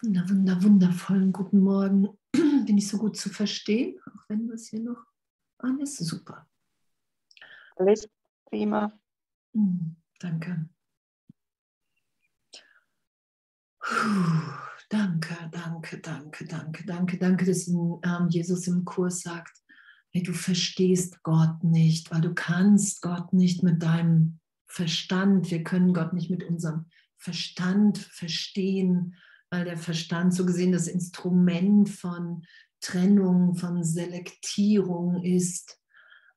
Wunder, wunder, wundervollen guten Morgen. Bin ich so gut zu verstehen, auch wenn das hier noch an ist? Super. Alles prima. Hm, danke. Puh, danke, danke, danke, danke, danke, danke, dass ähm, Jesus im Kurs sagt, hey, du verstehst Gott nicht, weil du kannst Gott nicht mit deinem Verstand, wir können Gott nicht mit unserem Verstand verstehen, weil der Verstand so gesehen das Instrument von Trennung, von Selektierung ist.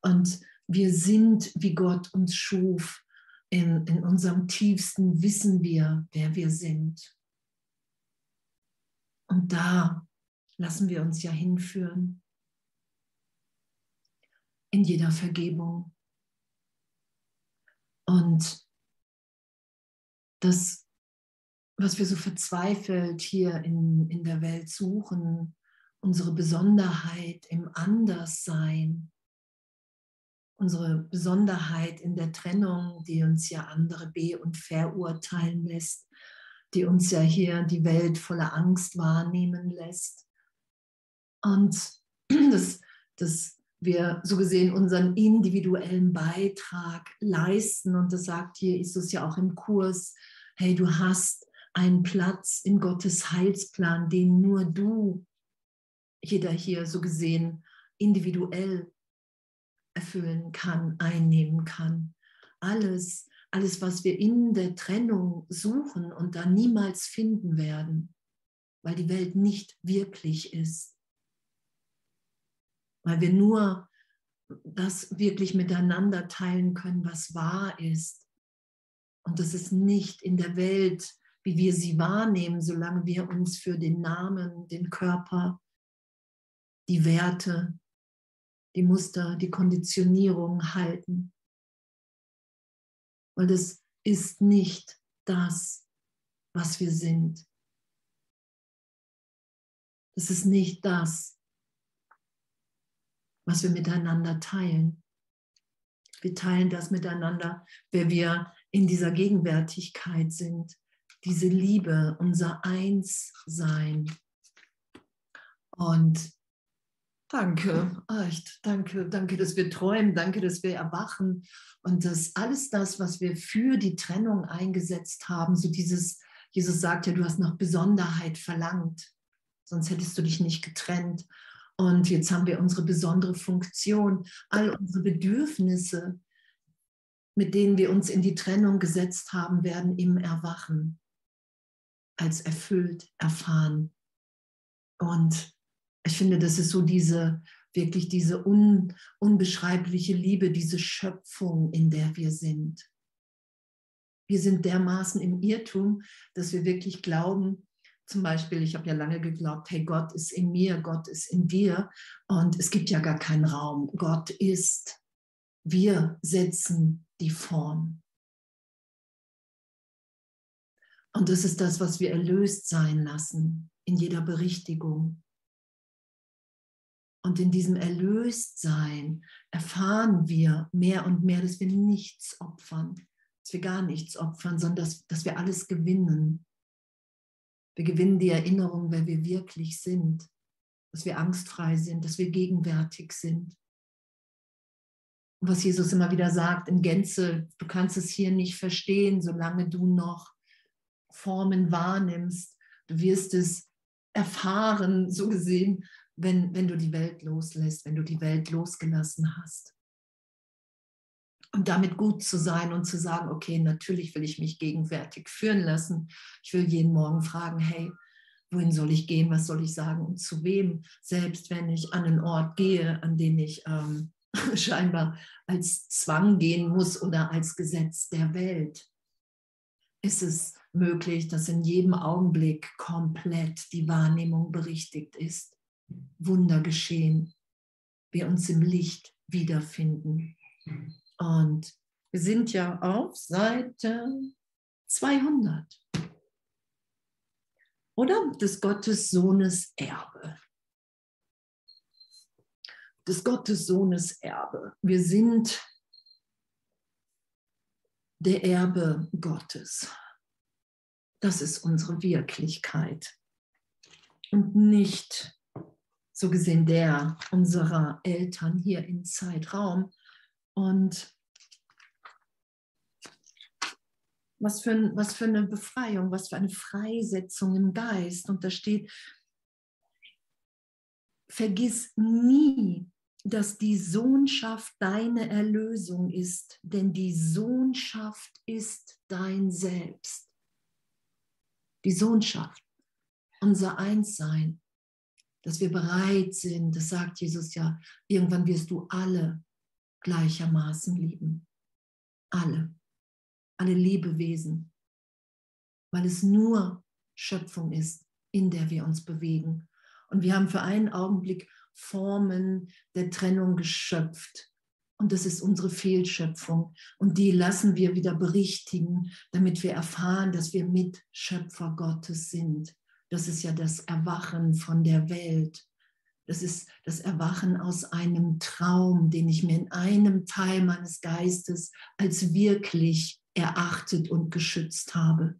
Und wir sind, wie Gott uns schuf. In, in unserem tiefsten wissen wir, wer wir sind. Und da lassen wir uns ja hinführen. In jeder Vergebung. Und das was wir so verzweifelt hier in, in der Welt suchen, unsere Besonderheit im Anderssein, unsere Besonderheit in der Trennung, die uns ja andere be- und verurteilen lässt, die uns ja hier die Welt voller Angst wahrnehmen lässt. Und dass, dass wir so gesehen unseren individuellen Beitrag leisten. Und das sagt hier Jesus ja auch im Kurs, hey, du hast einen Platz in Gottes Heilsplan, den nur du, jeder hier so gesehen, individuell erfüllen kann, einnehmen kann. Alles, alles, was wir in der Trennung suchen und dann niemals finden werden, weil die Welt nicht wirklich ist. Weil wir nur das wirklich miteinander teilen können, was wahr ist. Und das ist nicht in der Welt wie wir sie wahrnehmen, solange wir uns für den Namen, den Körper, die Werte, die Muster, die Konditionierung halten. Weil das ist nicht das, was wir sind. Das ist nicht das, was wir miteinander teilen. Wir teilen das miteinander, wer wir in dieser Gegenwärtigkeit sind diese Liebe, unser Einssein. Und danke, echt, danke, danke, dass wir träumen, danke, dass wir erwachen und dass alles das, was wir für die Trennung eingesetzt haben, so dieses, Jesus sagt ja, du hast nach Besonderheit verlangt, sonst hättest du dich nicht getrennt. Und jetzt haben wir unsere besondere Funktion, all unsere Bedürfnisse, mit denen wir uns in die Trennung gesetzt haben, werden im Erwachen als erfüllt erfahren. Und ich finde, das ist so diese, wirklich diese un, unbeschreibliche Liebe, diese Schöpfung, in der wir sind. Wir sind dermaßen im Irrtum, dass wir wirklich glauben, zum Beispiel, ich habe ja lange geglaubt, hey, Gott ist in mir, Gott ist in dir und es gibt ja gar keinen Raum. Gott ist. Wir setzen die Form. Und das ist das, was wir erlöst sein lassen in jeder Berichtigung. Und in diesem Erlöstsein erfahren wir mehr und mehr, dass wir nichts opfern, dass wir gar nichts opfern, sondern dass, dass wir alles gewinnen. Wir gewinnen die Erinnerung, wer wir wirklich sind, dass wir angstfrei sind, dass wir gegenwärtig sind. Und was Jesus immer wieder sagt, in Gänze, du kannst es hier nicht verstehen, solange du noch Formen wahrnimmst. Du wirst es erfahren, so gesehen, wenn, wenn du die Welt loslässt, wenn du die Welt losgelassen hast. Und damit gut zu sein und zu sagen, okay, natürlich will ich mich gegenwärtig führen lassen. Ich will jeden Morgen fragen, hey, wohin soll ich gehen, was soll ich sagen und zu wem, selbst wenn ich an einen Ort gehe, an den ich ähm, scheinbar als Zwang gehen muss oder als Gesetz der Welt ist es möglich, dass in jedem Augenblick komplett die Wahrnehmung berichtigt ist. Wunder geschehen, wir uns im Licht wiederfinden. Und wir sind ja auf Seite 200. Oder des Gottes Sohnes Erbe. Des Gottes Sohnes Erbe. Wir sind der Erbe Gottes. Das ist unsere Wirklichkeit. und nicht so gesehen der unserer Eltern hier im Zeitraum. Und was für, ein, was für eine Befreiung, was für eine Freisetzung im Geist. Und da steht, vergiss nie, dass die Sohnschaft deine Erlösung ist, denn die Sohnschaft ist dein Selbst. Die Sohnschaft, unser Einssein, dass wir bereit sind, das sagt Jesus ja, irgendwann wirst du alle gleichermaßen lieben. Alle, alle Lebewesen, weil es nur Schöpfung ist, in der wir uns bewegen. Und wir haben für einen Augenblick Formen der Trennung geschöpft. Und das ist unsere Fehlschöpfung. Und die lassen wir wieder berichtigen, damit wir erfahren, dass wir Mitschöpfer Gottes sind. Das ist ja das Erwachen von der Welt. Das ist das Erwachen aus einem Traum, den ich mir in einem Teil meines Geistes als wirklich erachtet und geschützt habe.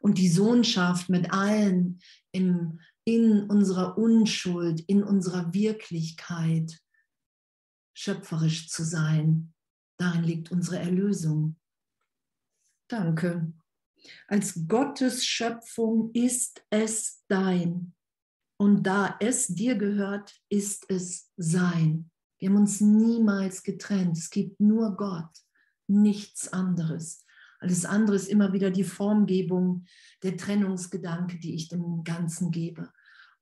Und die Sohnschaft mit allen im in unserer Unschuld, in unserer Wirklichkeit schöpferisch zu sein. Darin liegt unsere Erlösung. Danke. Als Gottes Schöpfung ist es dein. Und da es dir gehört, ist es sein. Wir haben uns niemals getrennt. Es gibt nur Gott, nichts anderes. Alles andere ist immer wieder die Formgebung, der Trennungsgedanke, die ich dem Ganzen gebe.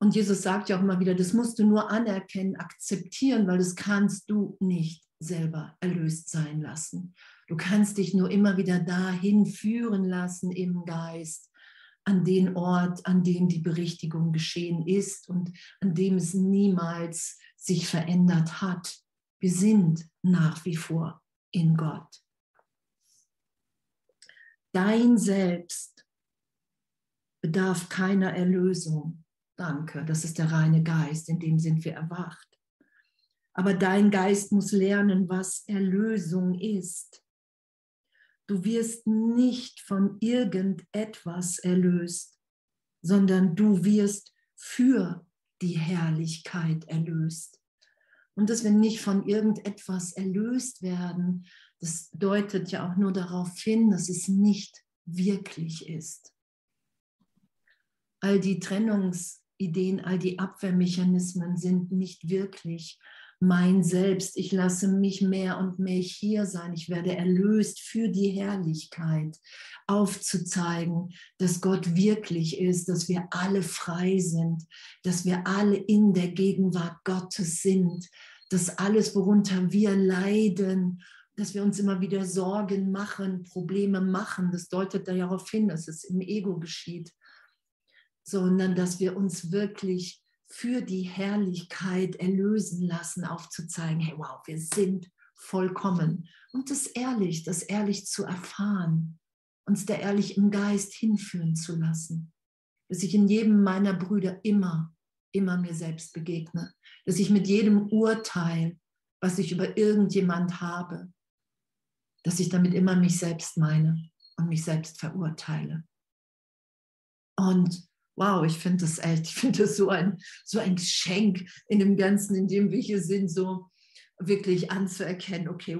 Und Jesus sagt ja auch immer wieder, das musst du nur anerkennen, akzeptieren, weil das kannst du nicht selber erlöst sein lassen. Du kannst dich nur immer wieder dahin führen lassen im Geist, an den Ort, an dem die Berichtigung geschehen ist und an dem es niemals sich verändert hat. Wir sind nach wie vor in Gott dein Selbst bedarf keiner Erlösung. Danke, das ist der reine Geist, in dem sind wir erwacht. Aber dein Geist muss lernen, was Erlösung ist. Du wirst nicht von irgendetwas erlöst, sondern du wirst für die Herrlichkeit erlöst. Und dass wir nicht von irgendetwas erlöst werden, das deutet ja auch nur darauf hin, dass es nicht wirklich ist. All die Trennungsideen, all die Abwehrmechanismen sind nicht wirklich mein Selbst. Ich lasse mich mehr und mehr hier sein. Ich werde erlöst für die Herrlichkeit, aufzuzeigen, dass Gott wirklich ist, dass wir alle frei sind, dass wir alle in der Gegenwart Gottes sind, dass alles, worunter wir leiden dass wir uns immer wieder Sorgen machen, Probleme machen. Das deutet darauf hin, dass es im Ego geschieht, sondern dass wir uns wirklich für die Herrlichkeit erlösen lassen, aufzuzeigen, hey, wow, wir sind vollkommen. Und das ehrlich, das ehrlich zu erfahren, uns da ehrlich im Geist hinführen zu lassen. Dass ich in jedem meiner Brüder immer, immer mir selbst begegne. Dass ich mit jedem Urteil, was ich über irgendjemand habe, dass ich damit immer mich selbst meine und mich selbst verurteile. Und wow, ich finde das echt, ich finde das so ein, so ein Geschenk in dem Ganzen, in dem wir hier sind, so wirklich anzuerkennen, okay,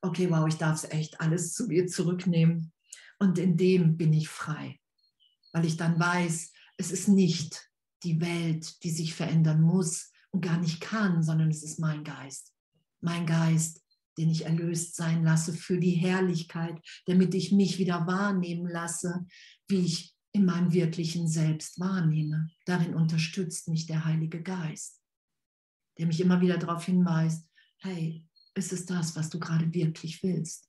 okay, wow, ich darf es echt alles zu mir zurücknehmen. Und in dem bin ich frei, weil ich dann weiß, es ist nicht die Welt, die sich verändern muss und gar nicht kann, sondern es ist mein Geist. Mein Geist, den ich erlöst sein lasse für die Herrlichkeit, damit ich mich wieder wahrnehmen lasse, wie ich in meinem wirklichen Selbst wahrnehme. Darin unterstützt mich der Heilige Geist, der mich immer wieder darauf hinweist, hey, ist es das, was du gerade wirklich willst?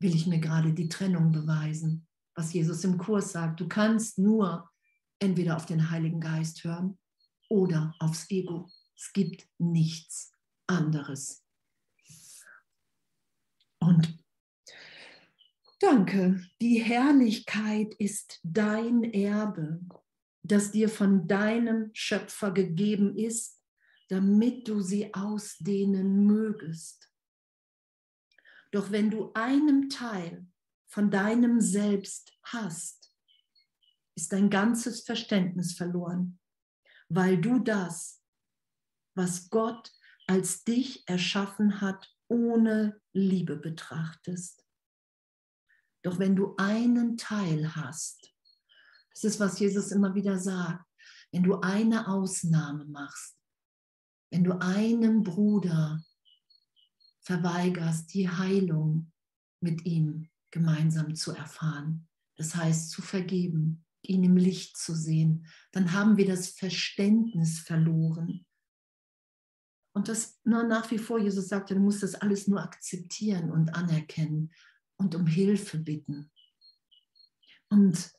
Will ich mir gerade die Trennung beweisen, was Jesus im Kurs sagt? Du kannst nur entweder auf den Heiligen Geist hören oder aufs Ego. Es gibt nichts anderes. Und danke, die Herrlichkeit ist dein Erbe, das dir von deinem Schöpfer gegeben ist, damit du sie ausdehnen mögest. Doch wenn du einen Teil von deinem Selbst hast, ist dein ganzes Verständnis verloren, weil du das, was Gott als dich erschaffen hat, ohne Liebe betrachtest. Doch wenn du einen Teil hast, das ist, was Jesus immer wieder sagt, wenn du eine Ausnahme machst, wenn du einem Bruder verweigerst, die Heilung mit ihm gemeinsam zu erfahren, das heißt zu vergeben, ihn im Licht zu sehen, dann haben wir das Verständnis verloren. Und das nur nach wie vor, Jesus sagte, du musst das alles nur akzeptieren und anerkennen und um Hilfe bitten. Und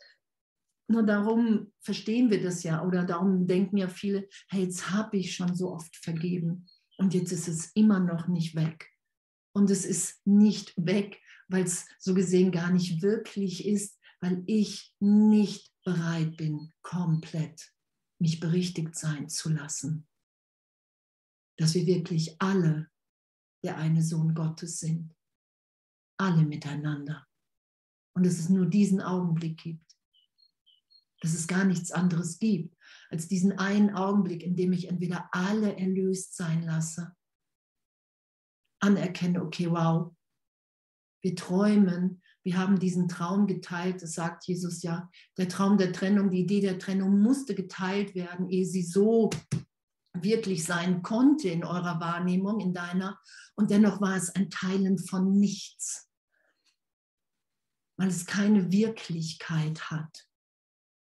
nur darum verstehen wir das ja oder darum denken ja viele, hey, jetzt habe ich schon so oft vergeben und jetzt ist es immer noch nicht weg. Und es ist nicht weg, weil es so gesehen gar nicht wirklich ist, weil ich nicht bereit bin, komplett mich berichtigt sein zu lassen dass wir wirklich alle der eine Sohn Gottes sind. Alle miteinander. Und dass es nur diesen Augenblick gibt. Dass es gar nichts anderes gibt als diesen einen Augenblick, in dem ich entweder alle erlöst sein lasse, anerkenne, okay, wow, wir träumen, wir haben diesen Traum geteilt, das sagt Jesus ja, der Traum der Trennung, die Idee der Trennung musste geteilt werden, ehe sie so wirklich sein konnte in eurer Wahrnehmung, in deiner. Und dennoch war es ein Teilen von nichts, weil es keine Wirklichkeit hat.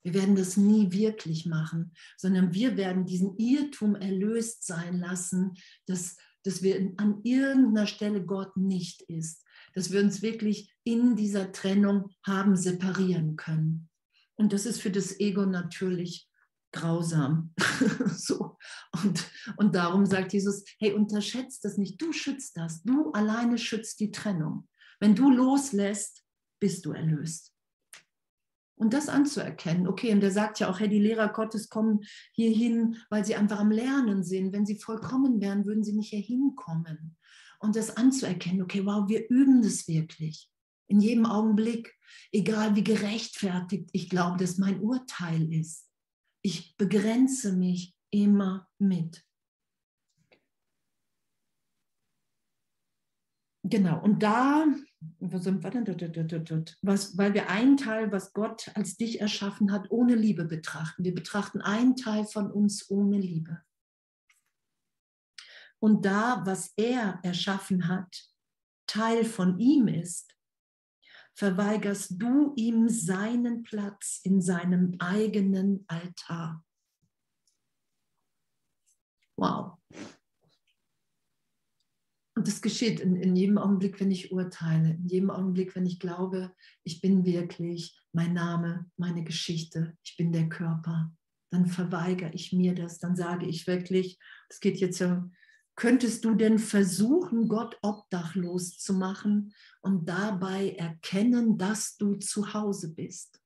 Wir werden das nie wirklich machen, sondern wir werden diesen Irrtum erlöst sein lassen, dass, dass wir an irgendeiner Stelle Gott nicht ist, dass wir uns wirklich in dieser Trennung haben separieren können. Und das ist für das Ego natürlich grausam. so. Und, und darum sagt Jesus, hey, unterschätzt das nicht, du schützt das, du alleine schützt die Trennung. Wenn du loslässt, bist du erlöst. Und das anzuerkennen, okay, und er sagt ja auch, hey, die Lehrer Gottes kommen hierhin, weil sie einfach am Lernen sind. Wenn sie vollkommen wären, würden sie nicht hier hinkommen. Und das anzuerkennen, okay, wow, wir üben das wirklich. In jedem Augenblick, egal wie gerechtfertigt ich glaube, dass mein Urteil ist ich begrenze mich immer mit. Genau, und da, wo sind wir denn? Was, weil wir einen Teil, was Gott als dich erschaffen hat, ohne Liebe betrachten. Wir betrachten einen Teil von uns ohne Liebe. Und da, was er erschaffen hat, Teil von ihm ist, verweigerst du ihm seinen Platz in seinem eigenen Altar. Wow. Und das geschieht in, in jedem Augenblick, wenn ich urteile, in jedem Augenblick, wenn ich glaube, ich bin wirklich mein Name, meine Geschichte, ich bin der Körper, dann verweigere ich mir das, dann sage ich wirklich, es geht jetzt ja Könntest du denn versuchen, Gott obdachlos zu machen und dabei erkennen, dass du zu Hause bist?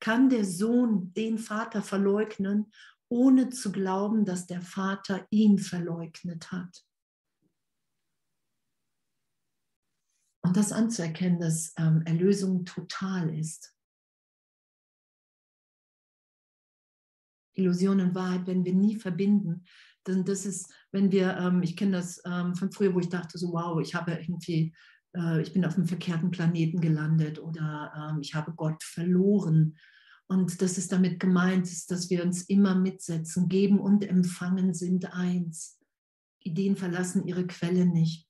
Kann der Sohn den Vater verleugnen, ohne zu glauben, dass der Vater ihn verleugnet hat? Und das anzuerkennen, dass ähm, Erlösung total ist. Illusion und Wahrheit werden wir nie verbinden. Denn das ist, wenn wir, ähm, ich kenne das ähm, von früher, wo ich dachte so, wow, ich habe irgendwie, äh, ich bin auf einem verkehrten Planeten gelandet oder ähm, ich habe Gott verloren. Und das ist damit gemeint, ist, dass wir uns immer mitsetzen. Geben und empfangen sind eins. Ideen verlassen ihre Quelle nicht.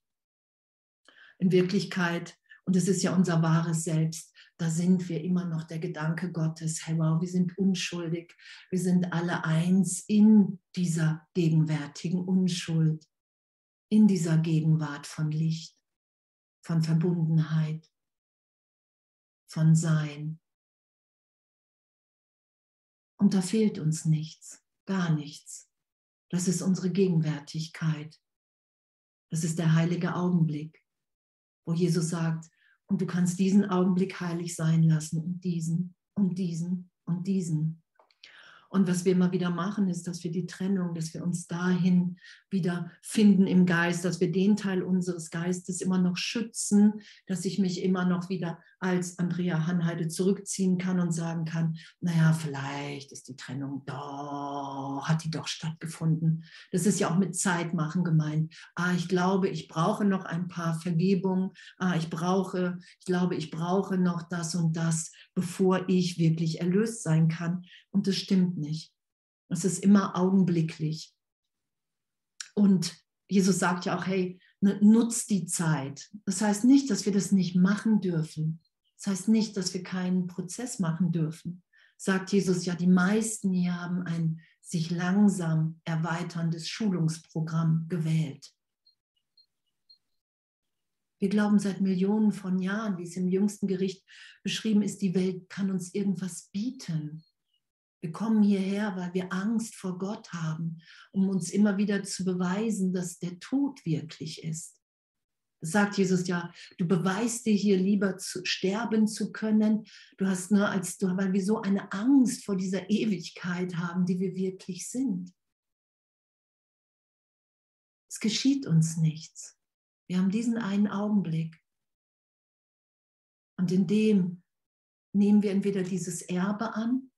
In Wirklichkeit, und das ist ja unser wahres Selbst, da sind wir immer noch der Gedanke Gottes, hey wow, wir sind unschuldig, wir sind alle eins in dieser gegenwärtigen Unschuld, in dieser Gegenwart von Licht, von Verbundenheit, von Sein. Und da fehlt uns nichts, gar nichts. Das ist unsere Gegenwärtigkeit. Das ist der heilige Augenblick, wo Jesus sagt, und du kannst diesen Augenblick heilig sein lassen und diesen und diesen und diesen. Und was wir immer wieder machen, ist, dass wir die Trennung, dass wir uns dahin wieder finden im Geist, dass wir den Teil unseres Geistes immer noch schützen, dass ich mich immer noch wieder als Andrea Hanheide zurückziehen kann und sagen kann, naja, vielleicht ist die Trennung doch, hat die doch stattgefunden. Das ist ja auch mit Zeitmachen gemeint. Ah, ich glaube, ich brauche noch ein paar Vergebungen. Ah, ich brauche, ich glaube, ich brauche noch das und das, bevor ich wirklich erlöst sein kann. Und das stimmt nicht. Es ist immer augenblicklich. Und Jesus sagt ja auch, hey, nutzt die Zeit. Das heißt nicht, dass wir das nicht machen dürfen. Das heißt nicht, dass wir keinen Prozess machen dürfen. Sagt Jesus ja, die meisten hier haben ein sich langsam erweiterndes Schulungsprogramm gewählt. Wir glauben seit Millionen von Jahren, wie es im jüngsten Gericht beschrieben ist, die Welt kann uns irgendwas bieten. Wir kommen hierher, weil wir Angst vor Gott haben, um uns immer wieder zu beweisen, dass der Tod wirklich ist. Sagt Jesus ja, du beweist dir hier lieber zu, sterben zu können. Du hast nur als du, weil wir so eine Angst vor dieser Ewigkeit haben, die wir wirklich sind. Es geschieht uns nichts. Wir haben diesen einen Augenblick. Und in dem nehmen wir entweder dieses Erbe an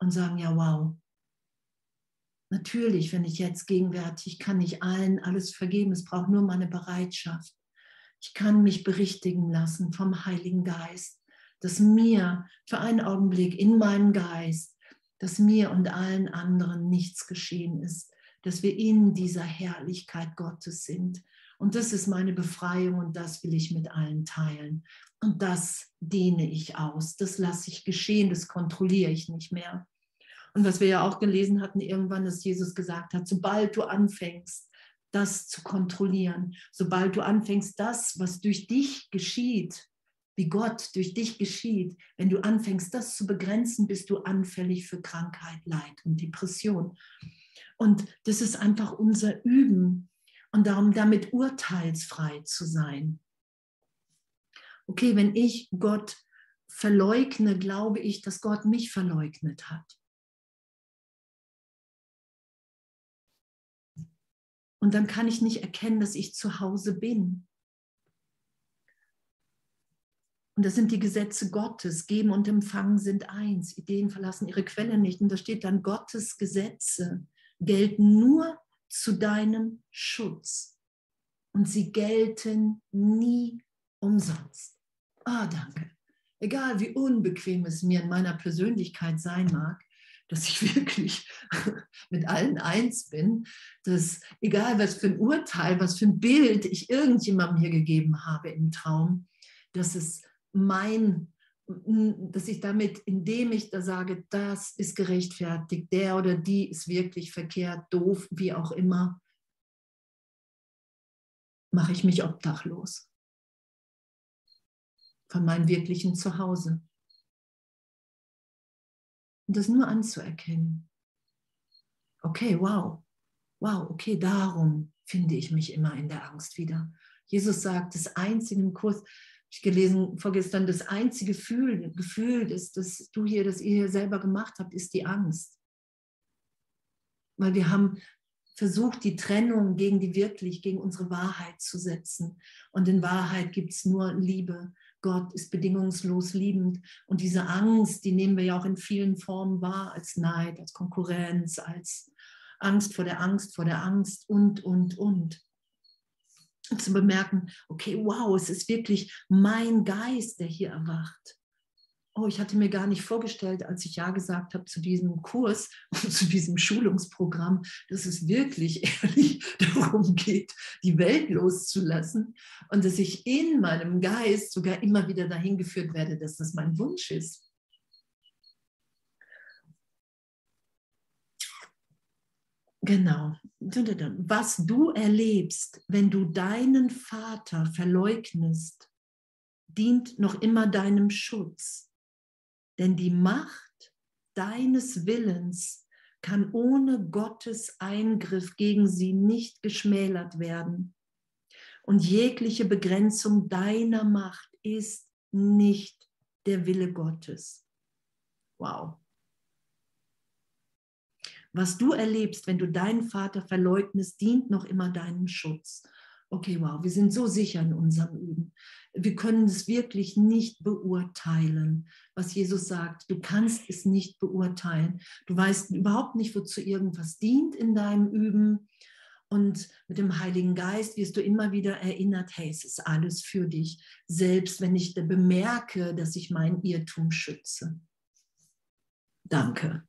und sagen, ja, wow, natürlich, wenn ich jetzt gegenwärtig, kann ich allen alles vergeben, es braucht nur meine Bereitschaft. Ich kann mich berichtigen lassen vom Heiligen Geist, dass mir für einen Augenblick in meinem Geist, dass mir und allen anderen nichts geschehen ist, dass wir in dieser Herrlichkeit Gottes sind. Und das ist meine Befreiung und das will ich mit allen teilen. Und das dehne ich aus, das lasse ich geschehen, das kontrolliere ich nicht mehr. Und was wir ja auch gelesen hatten irgendwann, dass Jesus gesagt hat, sobald du anfängst, das zu kontrollieren, sobald du anfängst, das, was durch dich geschieht, wie Gott durch dich geschieht, wenn du anfängst, das zu begrenzen, bist du anfällig für Krankheit, Leid und Depression. Und das ist einfach unser Üben und darum damit urteilsfrei zu sein okay, wenn ich Gott verleugne, glaube ich, dass Gott mich verleugnet hat. Und dann kann ich nicht erkennen, dass ich zu Hause bin. Und das sind die Gesetze Gottes. Geben und empfangen sind eins. Ideen verlassen ihre Quelle nicht. Und da steht dann, Gottes Gesetze gelten nur zu deinem Schutz. Und sie gelten nie umsonst. Ah, danke. Egal wie unbequem es mir in meiner Persönlichkeit sein mag, dass ich wirklich mit allen eins bin, dass egal was für ein Urteil, was für ein Bild ich irgendjemandem hier gegeben habe im Traum, dass es mein, dass ich damit, indem ich da sage, das ist gerechtfertigt, der oder die ist wirklich verkehrt, doof, wie auch immer, mache ich mich obdachlos von meinem wirklichen Zuhause. Und das nur anzuerkennen. Okay, wow, wow, okay, darum finde ich mich immer in der Angst wieder. Jesus sagt, das einzige im Kurs, ich gelesen vorgestern, das einzige Gefühl, Gefühl das, das du hier, das ihr hier selber gemacht habt, ist die Angst. Weil wir haben versucht, die Trennung gegen die wirklich, gegen unsere Wahrheit zu setzen. Und in Wahrheit gibt es nur Liebe. Gott ist bedingungslos liebend. Und diese Angst, die nehmen wir ja auch in vielen Formen wahr, als Neid, als Konkurrenz, als Angst vor der Angst, vor der Angst und, und, und. Und zu bemerken, okay, wow, es ist wirklich mein Geist, der hier erwacht oh, ich hatte mir gar nicht vorgestellt, als ich Ja gesagt habe zu diesem Kurs und zu diesem Schulungsprogramm, dass es wirklich ehrlich darum geht, die Welt loszulassen und dass ich in meinem Geist sogar immer wieder dahin geführt werde, dass das mein Wunsch ist. Genau. Was du erlebst, wenn du deinen Vater verleugnest, dient noch immer deinem Schutz. Denn die Macht deines Willens kann ohne Gottes Eingriff gegen sie nicht geschmälert werden. Und jegliche Begrenzung deiner Macht ist nicht der Wille Gottes. Wow. Was du erlebst, wenn du deinen Vater verleugnest, dient noch immer deinem Schutz. Okay, wow, wir sind so sicher in unserem Üben. Wir können es wirklich nicht beurteilen, was Jesus sagt. Du kannst es nicht beurteilen. Du weißt überhaupt nicht, wozu irgendwas dient in deinem Üben. Und mit dem Heiligen Geist wirst du immer wieder erinnert, hey, es ist alles für dich, selbst wenn ich bemerke, dass ich mein Irrtum schütze. Danke.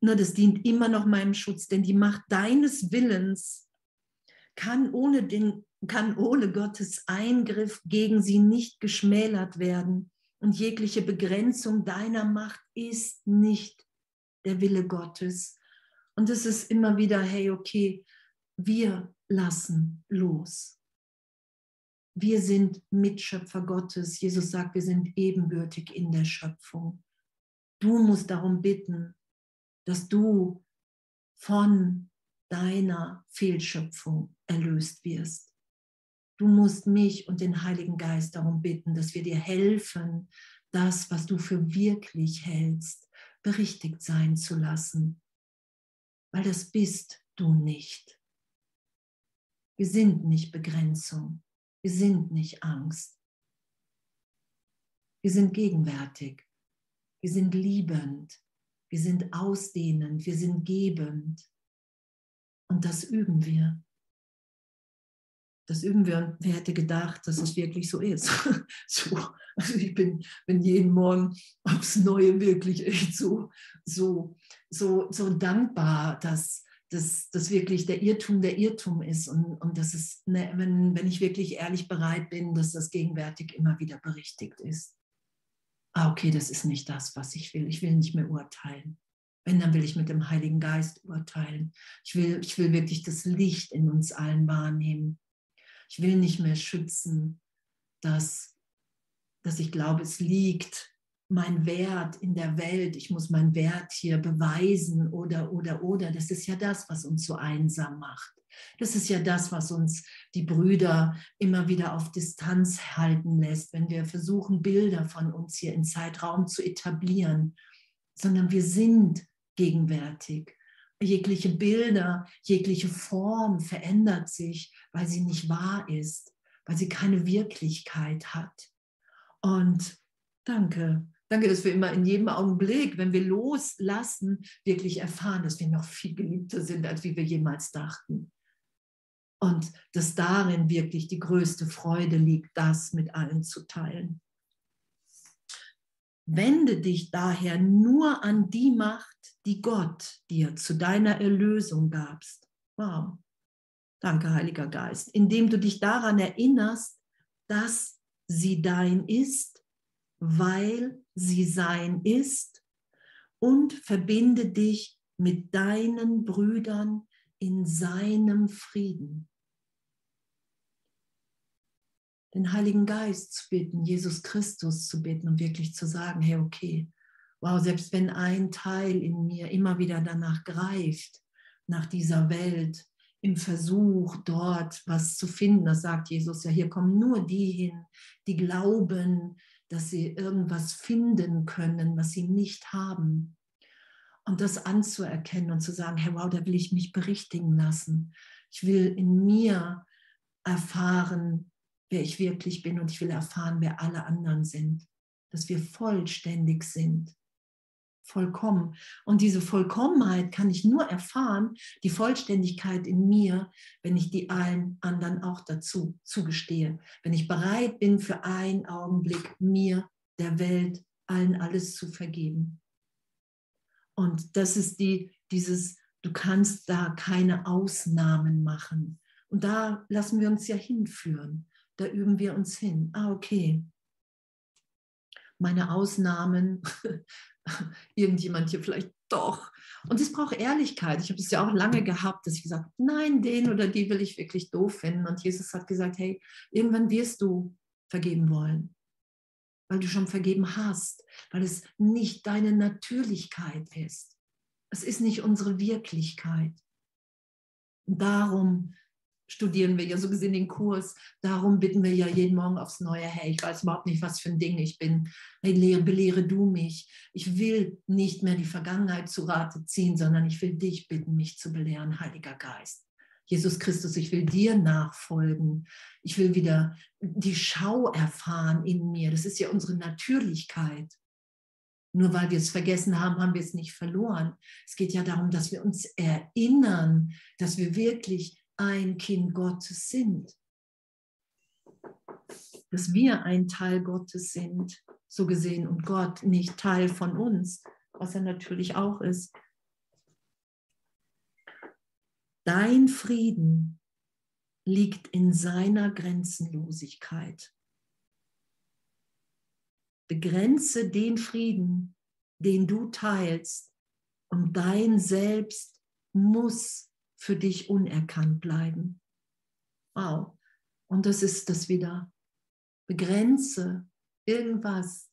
Nur das dient immer noch meinem Schutz, denn die Macht deines Willens kann ohne, den, kann ohne Gottes Eingriff gegen sie nicht geschmälert werden. Und jegliche Begrenzung deiner Macht ist nicht der Wille Gottes. Und es ist immer wieder, hey, okay, wir lassen los. Wir sind Mitschöpfer Gottes. Jesus sagt, wir sind ebenbürtig in der Schöpfung. Du musst darum bitten, dass du von deiner Fehlschöpfung erlöst wirst. Du musst mich und den Heiligen Geist darum bitten, dass wir dir helfen, das, was du für wirklich hältst, berichtigt sein zu lassen weil das bist du nicht. Wir sind nicht Begrenzung, wir sind nicht Angst. Wir sind gegenwärtig, wir sind liebend, wir sind ausdehnend, wir sind gebend. Und das üben wir. Das üben wir und wer hätte gedacht, dass es wirklich so ist. so, also ich bin, bin jeden Morgen aufs Neue wirklich echt so, so, so, so dankbar, dass, dass, dass wirklich der Irrtum der Irrtum ist und, und dass es, ne, wenn, wenn ich wirklich ehrlich bereit bin, dass das gegenwärtig immer wieder berichtigt ist. Ah, okay, das ist nicht das, was ich will. Ich will nicht mehr urteilen. Wenn, dann will ich mit dem Heiligen Geist urteilen. Ich will, ich will wirklich das Licht in uns allen wahrnehmen. Ich will nicht mehr schützen, dass, dass ich glaube, es liegt mein Wert in der Welt, ich muss meinen Wert hier beweisen oder, oder, oder. Das ist ja das, was uns so einsam macht. Das ist ja das, was uns die Brüder immer wieder auf Distanz halten lässt, wenn wir versuchen, Bilder von uns hier in Zeitraum zu etablieren, sondern wir sind gegenwärtig jegliche Bilder, jegliche Form verändert sich, weil sie nicht wahr ist, weil sie keine Wirklichkeit hat. Und danke, danke, dass wir immer in jedem Augenblick, wenn wir loslassen, wirklich erfahren, dass wir noch viel geliebter sind, als wie wir jemals dachten. Und dass darin wirklich die größte Freude liegt, das mit allen zu teilen. Wende dich daher nur an die Macht, die Gott dir zu deiner Erlösung gabst. Wow. Danke, Heiliger Geist. Indem du dich daran erinnerst, dass sie dein ist, weil sie sein ist und verbinde dich mit deinen Brüdern in seinem Frieden den Heiligen Geist zu bitten, Jesus Christus zu bitten und wirklich zu sagen, hey, okay, wow, selbst wenn ein Teil in mir immer wieder danach greift, nach dieser Welt, im Versuch, dort was zu finden, das sagt Jesus ja, hier kommen nur die hin, die glauben, dass sie irgendwas finden können, was sie nicht haben. Und das anzuerkennen und zu sagen, hey, wow, da will ich mich berichtigen lassen. Ich will in mir erfahren, wer ich wirklich bin und ich will erfahren, wer alle anderen sind. Dass wir vollständig sind. Vollkommen. Und diese Vollkommenheit kann ich nur erfahren, die Vollständigkeit in mir, wenn ich die allen anderen auch dazu zugestehe. Wenn ich bereit bin, für einen Augenblick mir, der Welt, allen alles zu vergeben. Und das ist die, dieses, du kannst da keine Ausnahmen machen. Und da lassen wir uns ja hinführen da üben wir uns hin. Ah, okay. Meine Ausnahmen, irgendjemand hier vielleicht doch. Und es braucht Ehrlichkeit. Ich habe es ja auch lange gehabt, dass ich gesagt habe, nein, den oder die will ich wirklich doof finden. Und Jesus hat gesagt, hey, irgendwann wirst du vergeben wollen, weil du schon vergeben hast, weil es nicht deine Natürlichkeit ist. Es ist nicht unsere Wirklichkeit. Und darum studieren wir ja so gesehen den Kurs. Darum bitten wir ja jeden Morgen aufs Neue, hey, ich weiß überhaupt nicht, was für ein Ding ich bin. Hey, lehre, belehre du mich. Ich will nicht mehr die Vergangenheit zu Rate ziehen, sondern ich will dich bitten, mich zu belehren, Heiliger Geist. Jesus Christus, ich will dir nachfolgen. Ich will wieder die Schau erfahren in mir. Das ist ja unsere Natürlichkeit. Nur weil wir es vergessen haben, haben wir es nicht verloren. Es geht ja darum, dass wir uns erinnern, dass wir wirklich ein Kind Gottes sind. Dass wir ein Teil Gottes sind, so gesehen, und Gott nicht Teil von uns, was er natürlich auch ist. Dein Frieden liegt in seiner Grenzenlosigkeit. Begrenze den Frieden, den du teilst, und dein Selbst muss für dich unerkannt bleiben. Wow. Und das ist das wieder. Begrenze irgendwas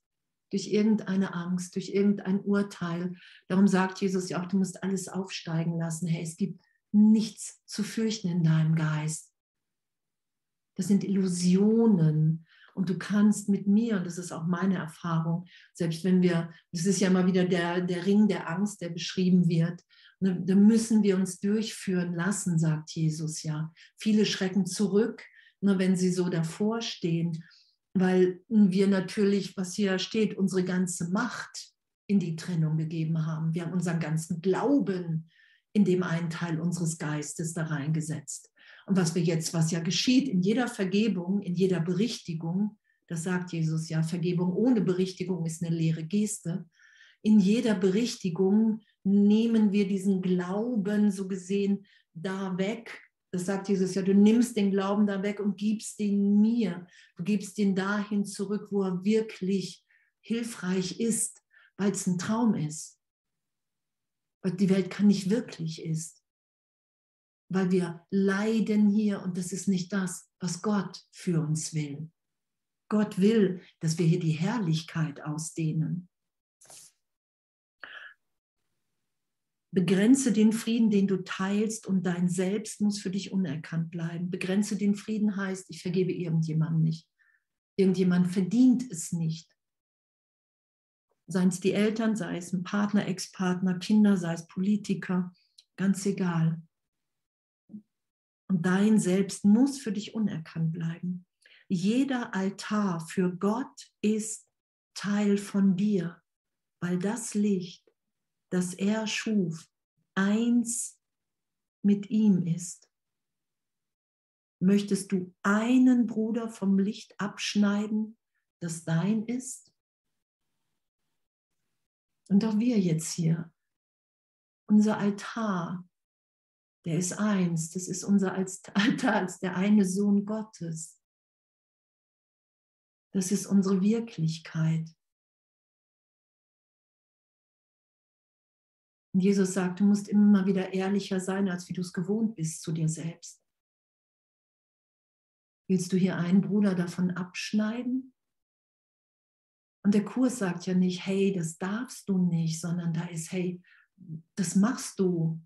durch irgendeine Angst, durch irgendein Urteil. Darum sagt Jesus ja auch, du musst alles aufsteigen lassen. Hey, es gibt nichts zu fürchten in deinem Geist. Das sind Illusionen. Und du kannst mit mir, und das ist auch meine Erfahrung, selbst wenn wir, das ist ja immer wieder der, der Ring der Angst, der beschrieben wird, da müssen wir uns durchführen lassen, sagt Jesus ja. Viele schrecken zurück, nur wenn sie so davor stehen, weil wir natürlich, was hier steht, unsere ganze Macht in die Trennung gegeben haben. Wir haben unseren ganzen Glauben in dem einen Teil unseres Geistes da reingesetzt. Und was wir jetzt, was ja geschieht in jeder Vergebung, in jeder Berichtigung, das sagt Jesus ja, Vergebung ohne Berichtigung ist eine leere Geste. In jeder Berichtigung nehmen wir diesen Glauben so gesehen da weg. Das sagt Jesus ja, du nimmst den Glauben da weg und gibst ihn mir. Du gibst ihn dahin zurück, wo er wirklich hilfreich ist, weil es ein Traum ist. Weil die Welt kann nicht wirklich ist weil wir leiden hier und das ist nicht das, was Gott für uns will. Gott will, dass wir hier die Herrlichkeit ausdehnen. Begrenze den Frieden, den du teilst und dein Selbst muss für dich unerkannt bleiben. Begrenze den Frieden heißt, ich vergebe irgendjemandem nicht. Irgendjemand verdient es nicht. Seien es die Eltern, sei es ein Partner, Ex-Partner, Kinder, sei es Politiker, ganz egal. Und dein Selbst muss für dich unerkannt bleiben. Jeder Altar für Gott ist Teil von dir, weil das Licht, das er schuf, eins mit ihm ist. Möchtest du einen Bruder vom Licht abschneiden, das dein ist? Und auch wir jetzt hier, unser Altar der ist eins. Das ist unser Altar als der eine Sohn Gottes. Das ist unsere Wirklichkeit. Und Jesus sagt, du musst immer wieder ehrlicher sein, als wie du es gewohnt bist zu dir selbst. Willst du hier einen Bruder davon abschneiden? Und der Kurs sagt ja nicht, hey, das darfst du nicht, sondern da ist, hey, das machst du.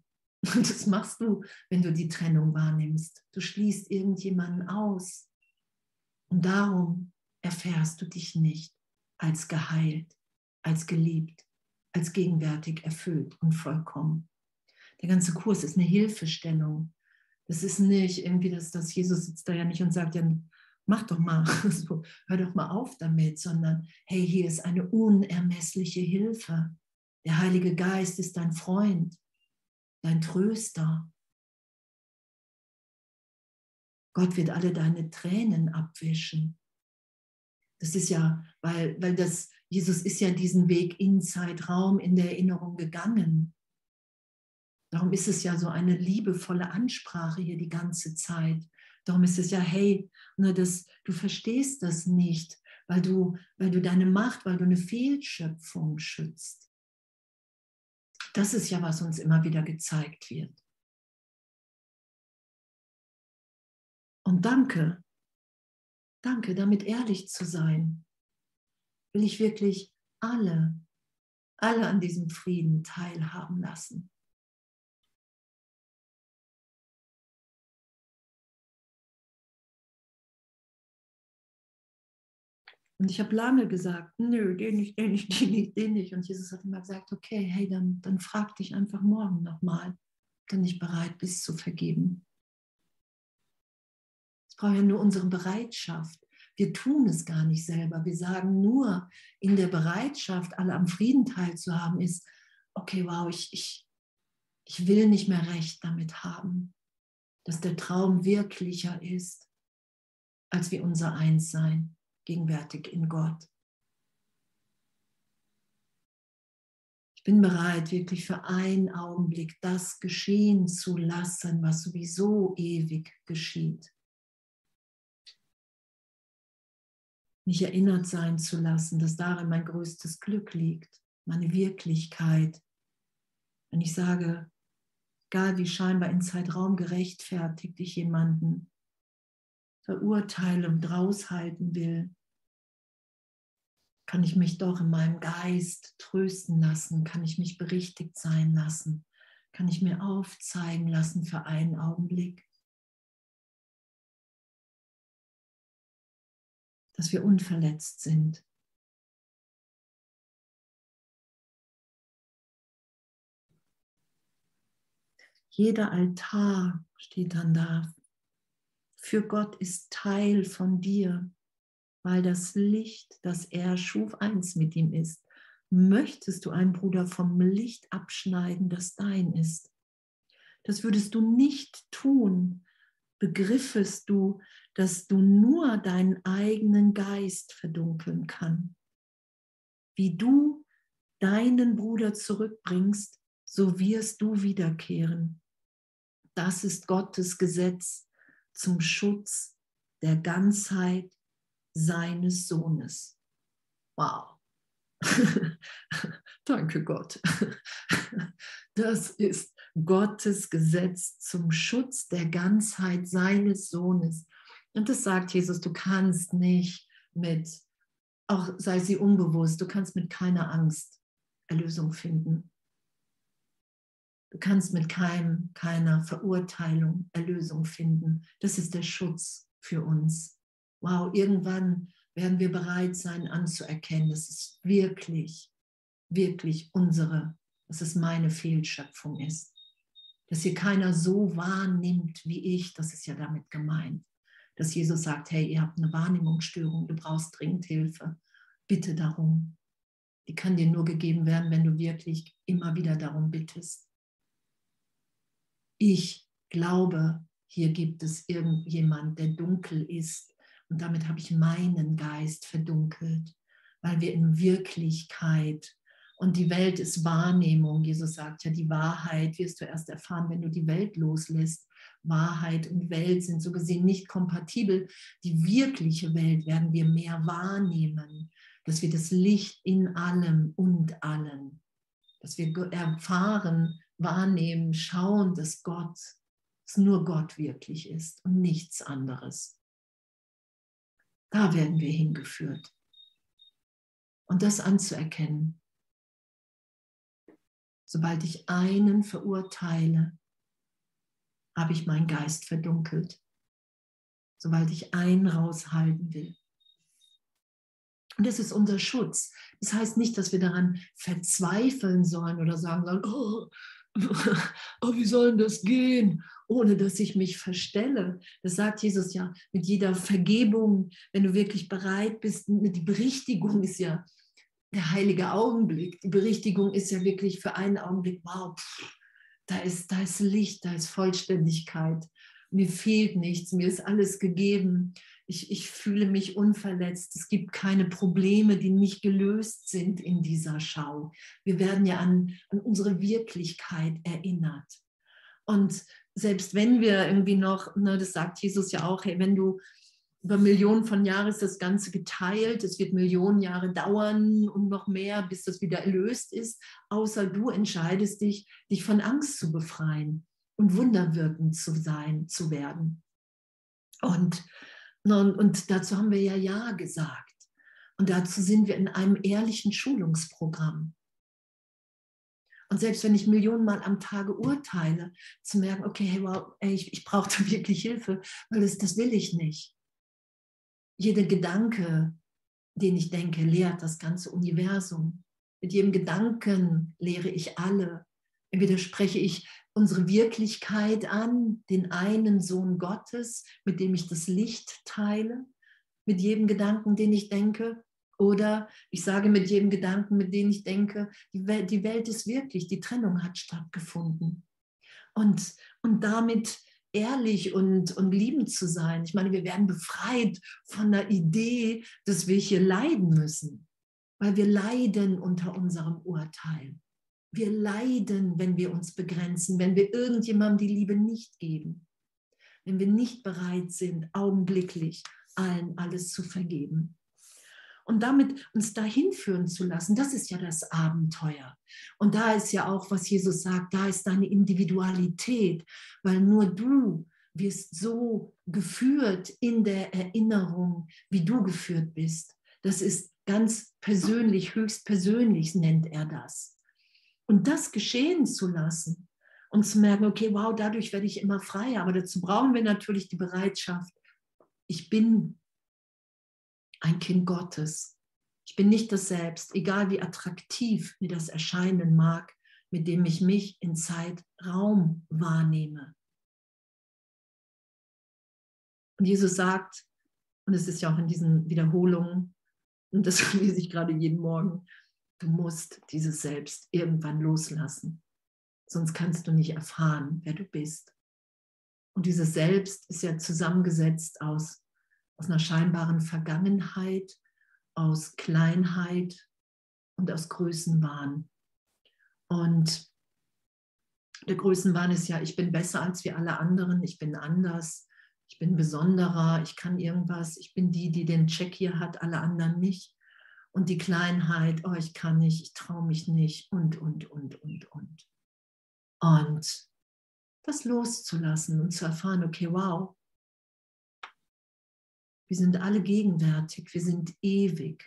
Und das machst du, wenn du die Trennung wahrnimmst. Du schließt irgendjemanden aus. Und darum erfährst du dich nicht als geheilt, als geliebt, als gegenwärtig erfüllt und vollkommen. Der ganze Kurs ist eine Hilfestellung. Das ist nicht irgendwie, dass, dass Jesus sitzt da ja nicht und sagt, ja, mach doch mal, so, hör doch mal auf damit, sondern hey, hier ist eine unermessliche Hilfe. Der Heilige Geist ist dein Freund dein Tröster. Gott wird alle deine Tränen abwischen. Das ist ja, weil, weil das, Jesus ist ja diesen Weg in Zeitraum, in der Erinnerung gegangen. Darum ist es ja so eine liebevolle Ansprache hier die ganze Zeit. Darum ist es ja, hey, nur das, du verstehst das nicht, weil du, weil du deine Macht, weil du eine Fehlschöpfung schützt. Das ist ja, was uns immer wieder gezeigt wird. Und danke, danke, damit ehrlich zu sein, will ich wirklich alle, alle an diesem Frieden teilhaben lassen. Und ich habe lange gesagt, nö, den nicht, den nicht, den nicht, den nicht. Und Jesus hat immer gesagt, okay, hey, dann, dann frag dich einfach morgen nochmal, du nicht bereit bist zu vergeben. braucht ja nur unsere Bereitschaft. Wir tun es gar nicht selber. Wir sagen nur, in der Bereitschaft, alle am Frieden teilzuhaben, ist, okay, wow, ich, ich, ich will nicht mehr recht damit haben, dass der Traum wirklicher ist, als wie unser Einssein gegenwärtig in Gott. Ich bin bereit, wirklich für einen Augenblick das geschehen zu lassen, was sowieso ewig geschieht. Mich erinnert sein zu lassen, dass darin mein größtes Glück liegt, meine Wirklichkeit. Wenn ich sage, egal wie scheinbar in Zeitraum gerechtfertigt ich jemanden verurteile und raushalten will, kann ich mich doch in meinem Geist trösten lassen, kann ich mich berichtigt sein lassen, kann ich mir aufzeigen lassen für einen Augenblick, dass wir unverletzt sind. Jeder Altar steht dann da. Für Gott ist Teil von dir, weil das Licht, das er schuf, eins mit ihm ist. Möchtest du einen Bruder vom Licht abschneiden, das dein ist? Das würdest du nicht tun, begriffest du, dass du nur deinen eigenen Geist verdunkeln kann. Wie du deinen Bruder zurückbringst, so wirst du wiederkehren. Das ist Gottes Gesetz zum Schutz der Ganzheit seines Sohnes. Wow. Danke Gott. Das ist Gottes Gesetz zum Schutz der Ganzheit seines Sohnes. Und das sagt Jesus, du kannst nicht mit, auch sei sie unbewusst, du kannst mit keiner Angst Erlösung finden. Du kannst mit keinem, keiner Verurteilung Erlösung finden. Das ist der Schutz für uns. Wow, irgendwann werden wir bereit sein anzuerkennen, dass es wirklich, wirklich unsere, dass es meine Fehlschöpfung ist. Dass hier keiner so wahrnimmt wie ich, das ist ja damit gemeint dass Jesus sagt, hey, ihr habt eine Wahrnehmungsstörung, du brauchst dringend Hilfe. Bitte darum. Die kann dir nur gegeben werden, wenn du wirklich immer wieder darum bittest. Ich glaube, hier gibt es irgendjemand, der dunkel ist. Und damit habe ich meinen Geist verdunkelt, weil wir in Wirklichkeit und die Welt ist Wahrnehmung. Jesus sagt ja, die Wahrheit wirst du erst erfahren, wenn du die Welt loslässt. Wahrheit und Welt sind so gesehen nicht kompatibel. Die wirkliche Welt werden wir mehr wahrnehmen, dass wir das Licht in allem und allen, dass wir erfahren, wahrnehmen, schauen, dass Gott, dass nur Gott wirklich ist und nichts anderes. Da werden wir hingeführt. Und das anzuerkennen. Sobald ich einen verurteile, habe ich meinen Geist verdunkelt, sobald ich einen raushalten will. Und das ist unser Schutz. Das heißt nicht, dass wir daran verzweifeln sollen oder sagen sollen, oh, oh, wie soll das gehen, ohne dass ich mich verstelle. Das sagt Jesus ja mit jeder Vergebung, wenn du wirklich bereit bist. Die Berichtigung ist ja der heilige Augenblick. Die Berichtigung ist ja wirklich für einen Augenblick, wow, pff, da ist, da ist Licht, da ist Vollständigkeit. Mir fehlt nichts, mir ist alles gegeben. Ich, ich fühle mich unverletzt. Es gibt keine Probleme, die nicht gelöst sind in dieser Schau. Wir werden ja an, an unsere Wirklichkeit erinnert. Und selbst wenn wir irgendwie noch, ne, das sagt Jesus ja auch, hey, wenn du über Millionen von Jahren ist das Ganze geteilt. Es wird Millionen Jahre dauern und noch mehr, bis das wieder erlöst ist, außer du entscheidest dich, dich von Angst zu befreien und wunderwirkend zu sein, zu werden. Und, und, und dazu haben wir ja Ja gesagt. Und dazu sind wir in einem ehrlichen Schulungsprogramm. Und selbst wenn ich Millionen Mal am Tage urteile, zu merken, okay, hey, wow, ey, ich, ich brauche da wirklich Hilfe, weil das, das will ich nicht jeder Gedanke, den ich denke, lehrt das ganze Universum. Mit jedem Gedanken lehre ich alle. Entweder spreche ich unsere Wirklichkeit an, den einen Sohn Gottes, mit dem ich das Licht teile, mit jedem Gedanken, den ich denke, oder ich sage mit jedem Gedanken, mit dem ich denke, die Welt, die Welt ist wirklich, die Trennung hat stattgefunden. Und, und damit ehrlich und, und liebend zu sein. Ich meine, wir werden befreit von der Idee, dass wir hier leiden müssen, weil wir leiden unter unserem Urteil. Wir leiden, wenn wir uns begrenzen, wenn wir irgendjemandem die Liebe nicht geben, wenn wir nicht bereit sind, augenblicklich allen alles zu vergeben. Und damit uns dahin führen zu lassen, das ist ja das Abenteuer. Und da ist ja auch, was Jesus sagt, da ist deine Individualität, weil nur du wirst so geführt in der Erinnerung, wie du geführt bist. Das ist ganz persönlich, höchst persönlich nennt er das. Und das geschehen zu lassen und zu merken, okay, wow, dadurch werde ich immer freier. Aber dazu brauchen wir natürlich die Bereitschaft, ich bin ein Kind Gottes. Ich bin nicht das Selbst, egal wie attraktiv mir das erscheinen mag, mit dem ich mich in Zeit, Raum wahrnehme. Und Jesus sagt, und es ist ja auch in diesen Wiederholungen, und das lese ich gerade jeden Morgen, Du musst dieses Selbst irgendwann loslassen. Sonst kannst du nicht erfahren, wer du bist. Und dieses Selbst ist ja zusammengesetzt aus, aus einer scheinbaren Vergangenheit, aus Kleinheit und aus Größenwahn. Und der Größenwahn ist ja, ich bin besser als wir alle anderen, ich bin anders, ich bin besonderer, ich kann irgendwas, ich bin die, die den Check hier hat, alle anderen nicht und die Kleinheit, oh, ich kann nicht, ich traue mich nicht und, und, und, und, und. Und das loszulassen und zu erfahren, okay, wow, wir sind alle gegenwärtig, wir sind ewig.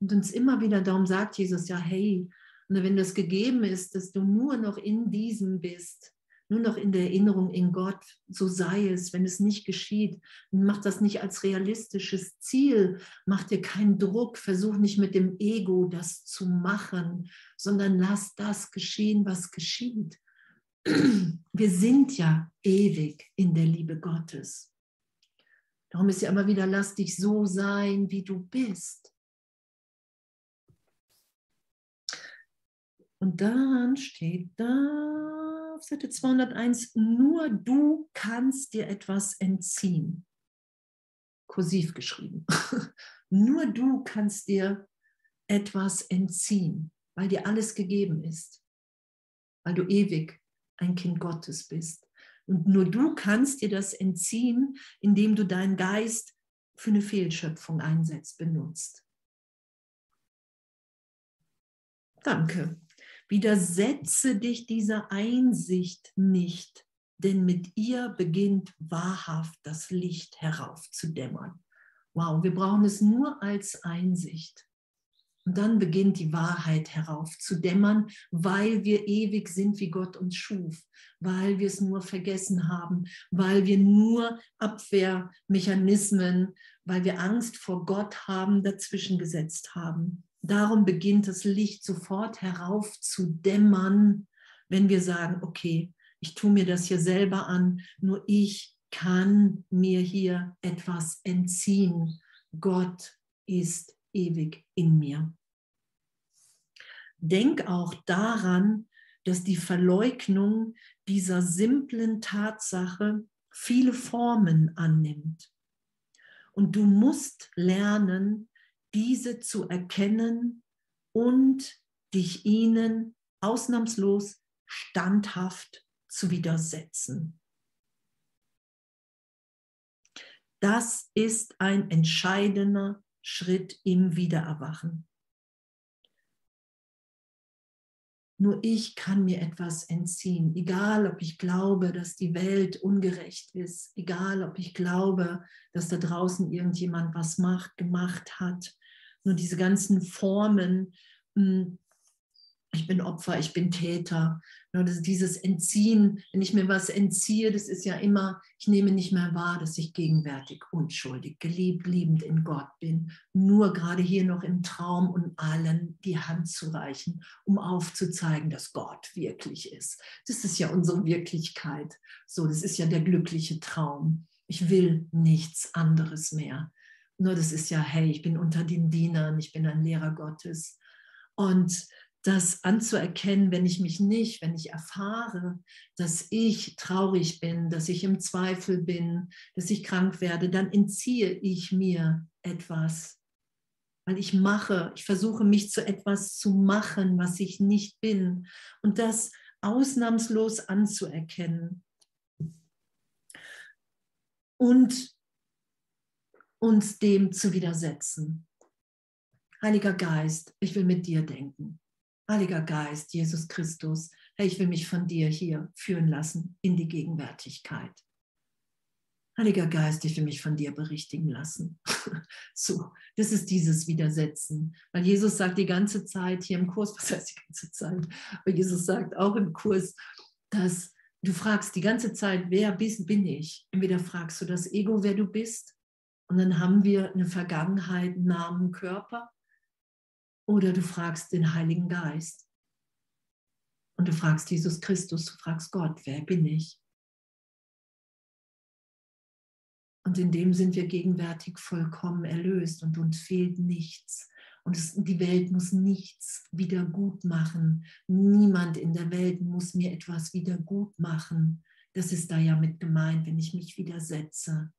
Und uns immer wieder darum sagt Jesus ja, hey, wenn das gegeben ist, dass du nur noch in diesem bist, nur noch in der Erinnerung in Gott, so sei es, wenn es nicht geschieht. Mach das nicht als realistisches Ziel, mach dir keinen Druck, versuch nicht mit dem Ego das zu machen, sondern lass das geschehen, was geschieht. Wir sind ja ewig in der Liebe Gottes. Darum ist ja immer wieder, lass dich so sein, wie du bist. Und dann steht da, auf Seite 201, nur du kannst dir etwas entziehen. Kursiv geschrieben. nur du kannst dir etwas entziehen, weil dir alles gegeben ist, weil du ewig ein Kind Gottes bist. Und nur du kannst dir das entziehen, indem du deinen Geist für eine Fehlschöpfung einsetzt, benutzt. Danke. Widersetze dich dieser Einsicht nicht, denn mit ihr beginnt wahrhaft das Licht heraufzudämmern. Wow, wir brauchen es nur als Einsicht. Und dann beginnt die Wahrheit heraufzudämmern, weil wir ewig sind, wie Gott uns schuf, weil wir es nur vergessen haben, weil wir nur Abwehrmechanismen, weil wir Angst vor Gott haben, dazwischen gesetzt haben. Darum beginnt das Licht sofort heraufzudämmern, wenn wir sagen, okay, ich tue mir das hier selber an, nur ich kann mir hier etwas entziehen. Gott ist ewig in mir. Denk auch daran, dass die Verleugnung dieser simplen Tatsache viele Formen annimmt. Und du musst lernen, diese zu erkennen und dich ihnen ausnahmslos standhaft zu widersetzen. Das ist ein entscheidender Schritt im Wiedererwachen. Nur ich kann mir etwas entziehen, egal ob ich glaube, dass die Welt ungerecht ist, egal ob ich glaube, dass da draußen irgendjemand was macht, gemacht hat. Nur diese ganzen Formen, hm, ich bin Opfer, ich bin Täter, Das, dieses Entziehen, wenn ich mir was entziehe, das ist ja immer, ich nehme nicht mehr wahr, dass ich gegenwärtig, unschuldig, geliebt, liebend in Gott bin. Nur gerade hier noch im Traum und allen die Hand zu reichen, um aufzuzeigen, dass Gott wirklich ist. Das ist ja unsere Wirklichkeit. So, das ist ja der glückliche Traum. Ich will nichts anderes mehr. Nur das ist ja, hey, ich bin unter den Dienern, ich bin ein Lehrer Gottes. Und das anzuerkennen, wenn ich mich nicht, wenn ich erfahre, dass ich traurig bin, dass ich im Zweifel bin, dass ich krank werde, dann entziehe ich mir etwas. Weil ich mache, ich versuche mich zu etwas zu machen, was ich nicht bin. Und das ausnahmslos anzuerkennen. Und uns dem zu widersetzen. Heiliger Geist, ich will mit dir denken. Heiliger Geist, Jesus Christus, Herr, ich will mich von dir hier führen lassen in die Gegenwärtigkeit. Heiliger Geist, ich will mich von dir berichtigen lassen. so, das ist dieses Widersetzen. Weil Jesus sagt die ganze Zeit hier im Kurs, was heißt die ganze Zeit? Aber Jesus sagt auch im Kurs, dass du fragst die ganze Zeit, wer bist, bin ich? Entweder fragst du das Ego, wer du bist, und dann haben wir eine Vergangenheit, Namen, Körper. Oder du fragst den Heiligen Geist. Und du fragst Jesus Christus, du fragst Gott, wer bin ich? Und in dem sind wir gegenwärtig vollkommen erlöst und uns fehlt nichts. Und es, die Welt muss nichts wieder gut machen. Niemand in der Welt muss mir etwas wieder gut machen. Das ist da ja mit gemeint, wenn ich mich widersetze.